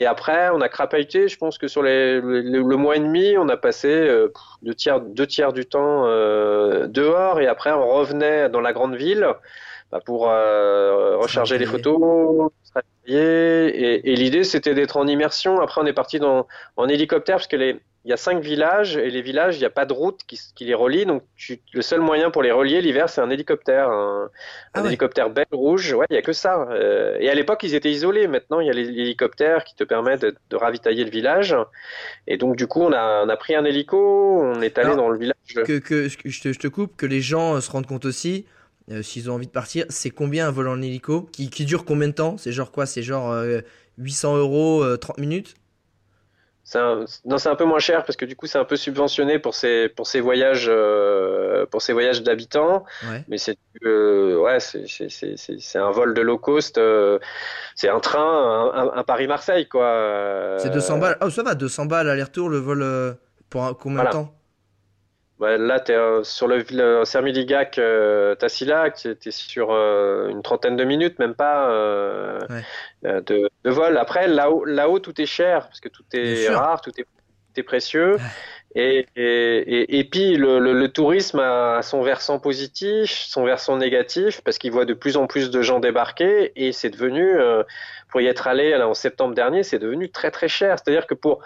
et après, on a crapahuté. Je pense que sur le, mois et demi, on a passé euh, deux tiers, deux tiers du temps euh, dehors. Et après, on revenait dans la grande ville bah, pour euh, recharger les photos. Et, et l'idée, c'était d'être en immersion. Après, on est parti dans, en hélicoptère parce que les, il y a cinq villages et les villages, il n'y a pas de route qui, qui les relie. Donc, tu, le seul moyen pour les relier l'hiver, c'est un hélicoptère, un, Ah un ouais. hélicoptère belle rouge. Ouais, il y a que ça. Euh, et à l'époque, ils étaient isolés. Maintenant, il y a les hélicoptères qui te permettent de, de ravitailler le village. Et donc, du coup, on a, on a pris un hélico, on est allé Alors, dans le village. Que, que je, te, je te coupe, que les gens euh, se rendent compte aussi, euh, s'ils ont envie de partir, c'est combien un vol en hélico qui, qui dure combien de temps? C'est genre quoi? C'est genre euh, 800 euros, euh, 30 minutes? C'est un, non, c'est un peu moins cher parce que du coup, c'est un peu subventionné pour ces, pour ces voyages, euh, pour ces voyages d'habitants. Ouais. Mais c'est, euh, ouais, c'est, un vol de low cost. euh, c'est un train, un, un- un Paris-Marseille, quoi. Euh, C'est 200 balles. Oh, ça va, 200 balles aller-retour, le vol euh, pour un- combien Voilà. de temps? Ouais, là, tu es sur le, le Sermiligac, euh, Tassilac, tu es sur euh, une trentaine de minutes, même pas euh, Ouais. euh, de, de vol. Après, là-haut, là-haut, tout est cher, parce que tout est rare, tout est, tout est précieux. Et, et, et, et puis, le, le, le tourisme a son versant positif, son versant négatif, parce qu'il voit de plus en plus de gens débarquer, et c'est devenu, euh, pour y être allé là, en septembre dernier, c'est devenu très très cher. C'est-à-dire que pour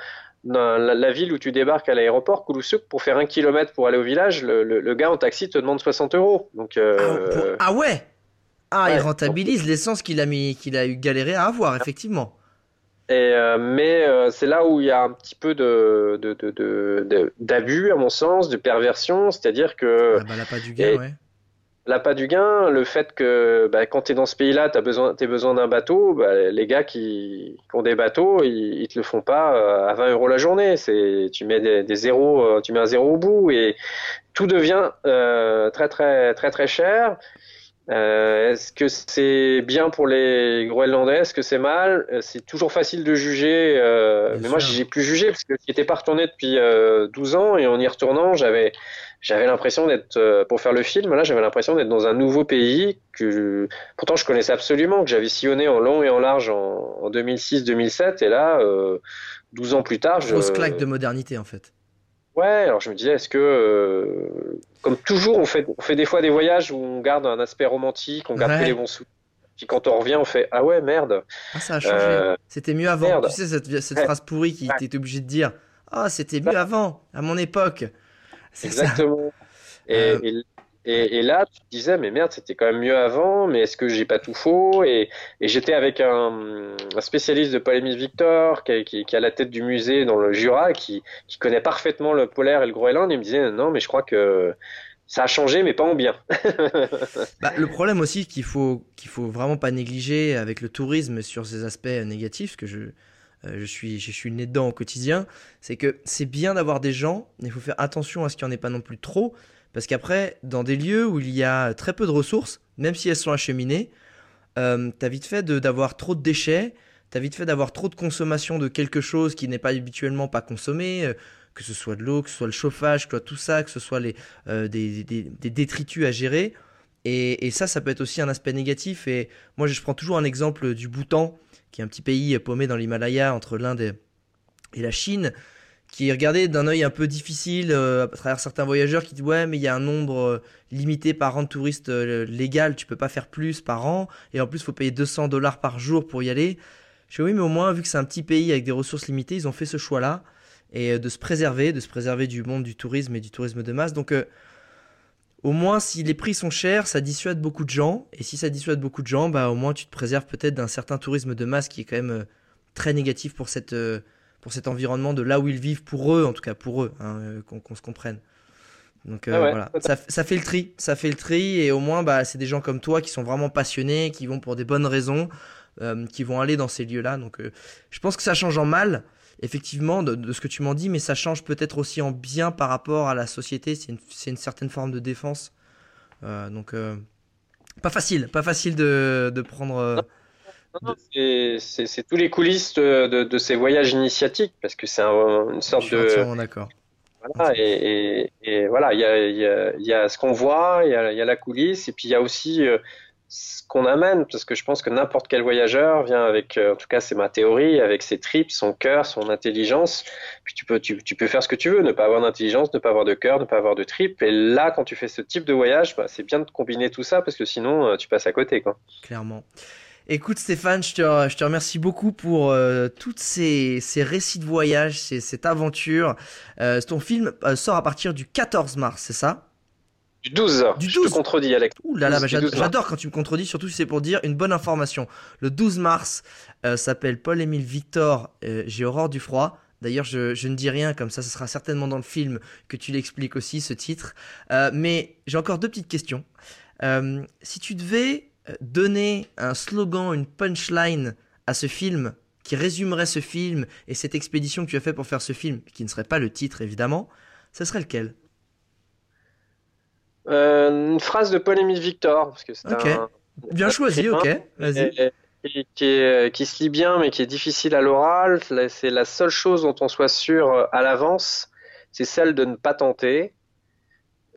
la, la ville où tu débarques à l'aéroport, Kouloussouk, pour faire un kilomètre pour aller au village, le, le, le gars en taxi te demande 60 euros. Donc, ah, euh, pour- ah ouais? Ah, il rentabilise l'essence qu'il a, mis, qu'il a eu galéré à avoir, effectivement. et, euh, mais euh, c'est là où il y a un petit peu de, de, de, d'abus, à mon sens, de perversion. C'est-à-dire que Ah bah, l'appât du gain, et- ouais. L'appât du gain, le fait que bah, quand tu es dans ce pays-là, tu as besoin, besoin d'un bateau, bah, les gars qui, qui ont des bateaux, ils, ils te le font pas euh, à 20 euros la journée. C'est, tu mets des, des zéros, euh, tu mets un zéro au bout et tout devient euh, très très très très cher. Euh, est-ce que c'est bien pour les Groenlandais? Est-ce que c'est mal? Euh, C'est toujours facile de juger, euh, mais moi sûr. j'ai pu juger parce que j'y étais pas retourné depuis euh, 12 ans et en y retournant, j'avais j'avais l'impression d'être euh, pour faire le film là, j'avais l'impression d'être dans un nouveau pays que pourtant je connaissais absolument, que j'avais sillonné en long et en large en, en 2006-2007 et là, euh, 12 ans plus tard, je Grosse claque de modernité, en fait. Ouais, alors je me disais, est-ce que, euh, comme toujours, on fait, on fait des fois des voyages où on garde un aspect romantique, on garde Ouais. que les bons souvenirs. Puis quand on revient, on fait, ah ouais, merde. Ah, ça a changé. Euh, C'était mieux avant. merde. Tu sais, cette, cette Ouais. phrase pourrie qui t'es obligé de dire Ah, c'était mieux avant, à mon époque. Ça. Exactement. Et, Euh. et, et- et là, tu te disais, mais merde, c'était quand même mieux avant, mais est-ce que j'ai pas tout faux? Et, et j'étais avec un, un spécialiste de Paul Émile Victor, qui, est- qui, qui à la tête du musée dans le Jura, qui, qui connaît parfaitement le polaire et le Groenland, et il me disait, non, mais je crois que ça a changé, mais pas en bien. Bah, le problème aussi qu'il faut qu'il faut vraiment pas négliger avec le tourisme sur ses aspects euh, négatifs, que je euh, je suis je suis né dedans au quotidien, c'est que c'est bien d'avoir des gens, mais il faut faire attention à ce qu'il n'y en ait pas non plus trop, parce qu'après dans des lieux où il y a très peu de ressources, même si elles sont acheminées, euh, t'as vite fait d'avoir trop de déchets, t'as vite fait d'avoir trop de consommation de quelque chose qui n'est pas habituellement pas consommé, euh, que ce soit de l'eau, que ce soit le chauffage, que ce soit tout ça, que ce soit euh, des, détritus à gérer. Et, et ça, ça peut être aussi un aspect négatif. Et moi, je prends toujours un exemple du Bhoutan, qui est un petit pays paumé dans l'Himalaya entre l'Inde et la Chine, qui est regardé d'un œil un peu difficile euh, à travers certains voyageurs qui disent ouais mais il y a un nombre euh, limité par an de touristes euh, légal, tu peux pas faire plus par an et en plus faut payer 200 dollars par jour pour y aller. Je dis oui mais au moins vu que c'est un petit pays avec des ressources limitées, ils ont fait ce choix là et euh, de se préserver, de se préserver du monde du tourisme et du tourisme de masse. Donc au moins si les prix sont chers, ça dissuade beaucoup de gens et si ça dissuade beaucoup de gens, bah au moins tu te préserves peut-être d'un certain tourisme de masse qui est quand même très négatif pour cette pour cet environnement de là où ils vivent, pour eux, en tout cas pour eux, hein, euh, qu'on se comprenne. Donc euh, Ah ouais, voilà, ça, ça fait le tri, ça fait le tri, et au moins bah, c'est des gens comme toi qui sont vraiment passionnés, qui vont pour des bonnes raisons, euh, qui vont aller dans ces lieux-là. Donc euh, je pense que ça change en mal, effectivement, de, de ce que tu m'en dis, mais ça change peut-être aussi en bien par rapport à la société, c'est une, c'est une certaine forme de défense. Euh, donc euh, pas facile, pas facile de, de prendre... c'est- tous les coulisses de, de- de ces voyages initiatiques, parce que c'est un- une je sorte suis de, d'accord. Voilà, et, et- et voilà, il y a, y a- y a ce qu'on voit, il y a, il y a la coulisse, et puis il y a aussi euh, ce qu'on amène, parce que je pense que n'importe quel voyageur vient avec, euh, en tout cas c'est ma théorie, avec ses tripes, son cœur, son intelligence. Puis tu peux, tu, tu peux faire ce que tu veux, ne pas avoir d'intelligence, ne pas avoir de cœur, ne pas avoir de tripes. Et là, quand tu fais ce type de voyage, bah, c'est bien de combiner tout ça, parce que sinon euh, tu passes à côté, quoi. clairement. Écoute Stéphane, je te, je te remercie beaucoup pour euh, toutes ces, ces récits de voyage, ces- cette aventure. Euh, ton film euh, sort à partir du 14 mars, c'est ça? Du 12, Du je 12. te contredis, Alex. Ouh là là, bah, Du j'ad- 12 mars. j'adore quand tu me contredis, surtout si c'est pour dire une bonne information. Le 12 mars euh, s'appelle Paul-Émile Victor, euh, J'ai horreur du froid. D'ailleurs, je, je ne dis rien, comme ça, ce sera certainement dans le film que tu l'expliques aussi, ce titre. Euh, mais j'ai encore deux petites questions. Si tu devais donner un slogan, une punchline à ce film, qui résumerait ce film et cette expédition que tu as fait pour faire ce film, qui ne serait pas le titre évidemment, ce serait lequel? Euh, une phrase de Paul-Émile Victor, parce que c'est Ok. un, Bien choisi, ok, vas-y. Qui, qui se lit bien, mais qui est difficile à l'oral. C'est la seule chose dont on soit sûr euh, à l'avance, c'est celle de ne pas tenter,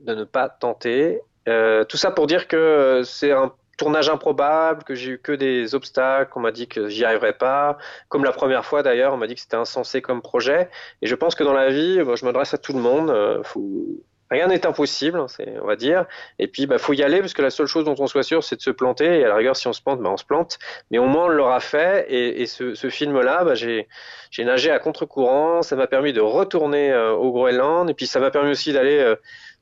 de ne pas tenter. Euh, tout ça pour dire que c'est un tournage improbable, que j'ai eu que des obstacles, on m'a dit que j'y arriverais pas. Comme la première fois d'ailleurs, on m'a dit que c'était insensé comme projet. Et je pense que dans la vie, bon, je m'adresse à tout le monde. euh, Rien n'est impossible, on va dire. Et puis, bah, faut y aller parce que la seule chose dont on soit sûr, c'est de se planter. Et à la rigueur, si on se plante, bah, on se plante. Mais au moins, on l'aura fait. Et, ce, film-là, bah, j'ai, j'ai nagé à contre-courant. Ça m'a permis de retourner euh, au Groenland. Et puis, ça m'a permis aussi d'aller euh,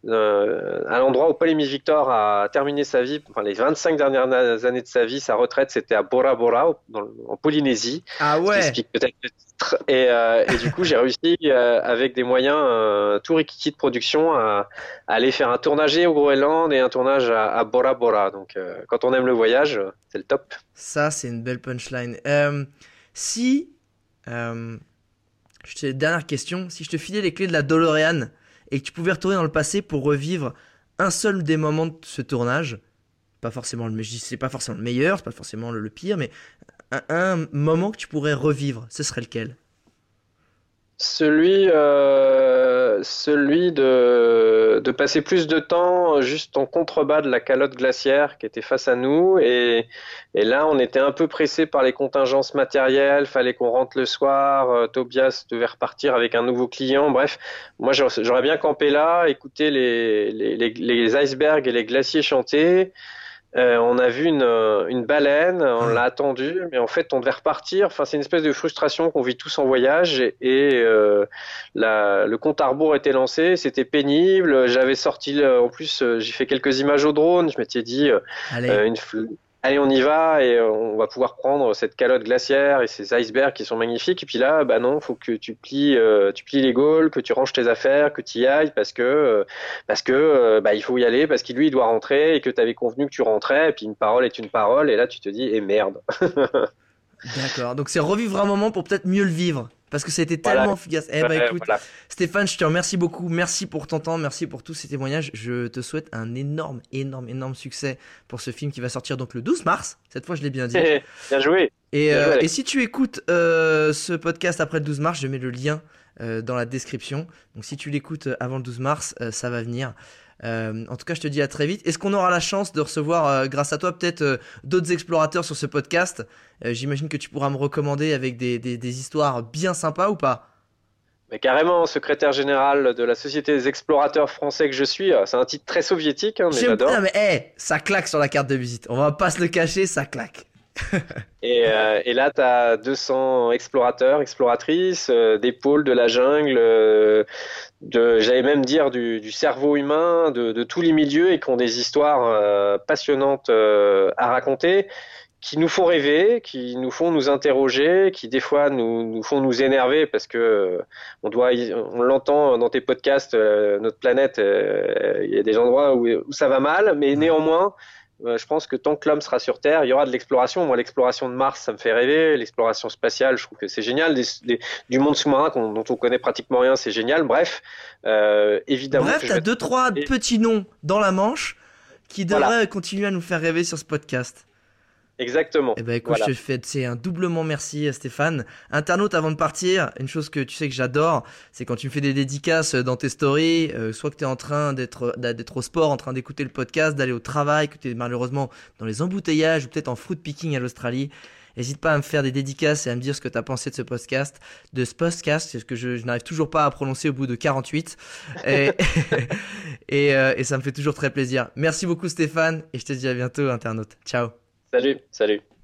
euh, à l'endroit où Paul-Émile Victor a terminé sa vie, enfin, les 25 dernières années de sa vie, sa retraite, c'était à Bora Bora, dans en Polynésie. Ah Ce qui ouais explique peut-être le titre. Et, euh, et du coup, j'ai réussi euh, avec des moyens euh, tout rikiki de production à, à aller faire un tournage au Groenland et un tournage à, à Bora Bora. Donc, euh, quand on aime le voyage, euh, c'est le top. Ça, c'est une belle punchline. Euh, si. Euh, je te, dernière question. Si je te filais les clés de la DeLorean et que tu pouvais retourner dans le passé pour revivre un seul des moments de ce tournage, pas forcément le, pas forcément le meilleur, c'est pas forcément le, pire, mais un, un moment que tu pourrais revivre, ce serait lequel? Celui euh, celui de, de passer plus de temps juste en contrebas de la calotte glaciaire qui était face à nous. Et, et là, on était un peu pressé par les contingences matérielles. Fallait qu'on rentre le soir. Euh, Tobias devait repartir avec un nouveau client. Bref, moi, j'aurais bien campé là, écouter les, les, les, les icebergs et les glaciers chanter. Euh, on a vu une, euh, une baleine, on l'a attendu, mais en fait on devait repartir. Enfin, c'est une espèce de frustration qu'on vit tous en voyage et, euh, la, le compte à rebours était lancé. C'était pénible. J'avais sorti, en plus, j'ai fait quelques images au drone. Je m'étais dit une, allez, on y va et euh, on va pouvoir prendre cette calotte glaciaire et ces icebergs qui sont magnifiques. Et puis là, bah non, faut que tu plies, euh, tu plies les gaules, que tu ranges tes affaires, que tu y ailles parce que, euh, parce que, bah, il faut y aller parce qu'il lui, il doit rentrer et que tu avais convenu que tu rentrais. Et puis une parole est une parole. Et là, tu te dis, eh merde. D'accord. Donc c'est revivre un moment pour peut-être mieux le vivre. Parce que c'était tellement efficace. Eh ben écoute, Stéphane, je te remercie beaucoup. Merci pour ton temps, merci pour tous ces témoignages. Je te souhaite un énorme, énorme, énorme succès pour ce film qui va sortir donc le 12 mars. Cette fois, je l'ai bien dit. bien joué. Et, euh, et, si tu écoutes euh, ce podcast après le 12 mars, je mets le lien euh, dans la description. Donc si tu l'écoutes avant le 12 mars, ça va venir. Euh, en tout cas, je te dis à très vite. Est-ce qu'on aura la chance de recevoir, euh, grâce à toi, peut-être euh, d'autres explorateurs sur ce podcast? J'imagine que tu pourras me recommander avec des, des, histoires bien sympas ou pas? Mais carrément, secrétaire général de la Société des explorateurs français que je suis, c'est un titre très soviétique, hein, mais j'adore. mais hey, ça claque sur la carte de visite. On va pas se le cacher, ça claque. et, euh, et, là, tu as 200 explorateurs, exploratrices, euh, des pôles de la jungle, euh, de, j'allais même dire du, du cerveau humain, de, de, tous les milieux et qui ont des histoires passionnantes à raconter qui nous font rêver, qui nous font nous interroger, qui des fois nous, nous font nous énerver parce que on doit, on l'entend dans tes podcasts, notre planète, il y a des endroits où, où, ça va mal, mais néanmoins, euh, je pense que tant que l'homme sera sur Terre, il y aura de l'exploration. Moi, l'exploration de Mars, ça me fait rêver. L'exploration spatiale, je trouve que c'est génial. du monde sous-marin dont on connaît pratiquement rien, c'est génial. Bref, euh, évidemment. Bref, t'as deux trois petits noms dans la Manche qui devraient continuer à nous faire rêver sur ce podcast. Exactement. Eh ben écoute, je te fais c'est un doublement merci Stéphane. Internaute avant de partir, une chose que tu sais que j'adore, c'est quand tu me fais des dédicaces dans tes stories, euh, soit que tu es en train d'être d'être au sport, en train d'écouter le podcast, d'aller au travail, que tu es malheureusement dans les embouteillages ou peut-être en fruit picking à l'Australie. N'hésite pas à me faire des dédicaces et à me dire ce que tu as pensé de ce podcast, de ce podcast, ce que je, je n'arrive toujours pas à prononcer au bout de 48. Et, et, euh, et ça me fait toujours très plaisir. Merci beaucoup Stéphane et je te dis à bientôt internaute. Ciao. Salut, salut.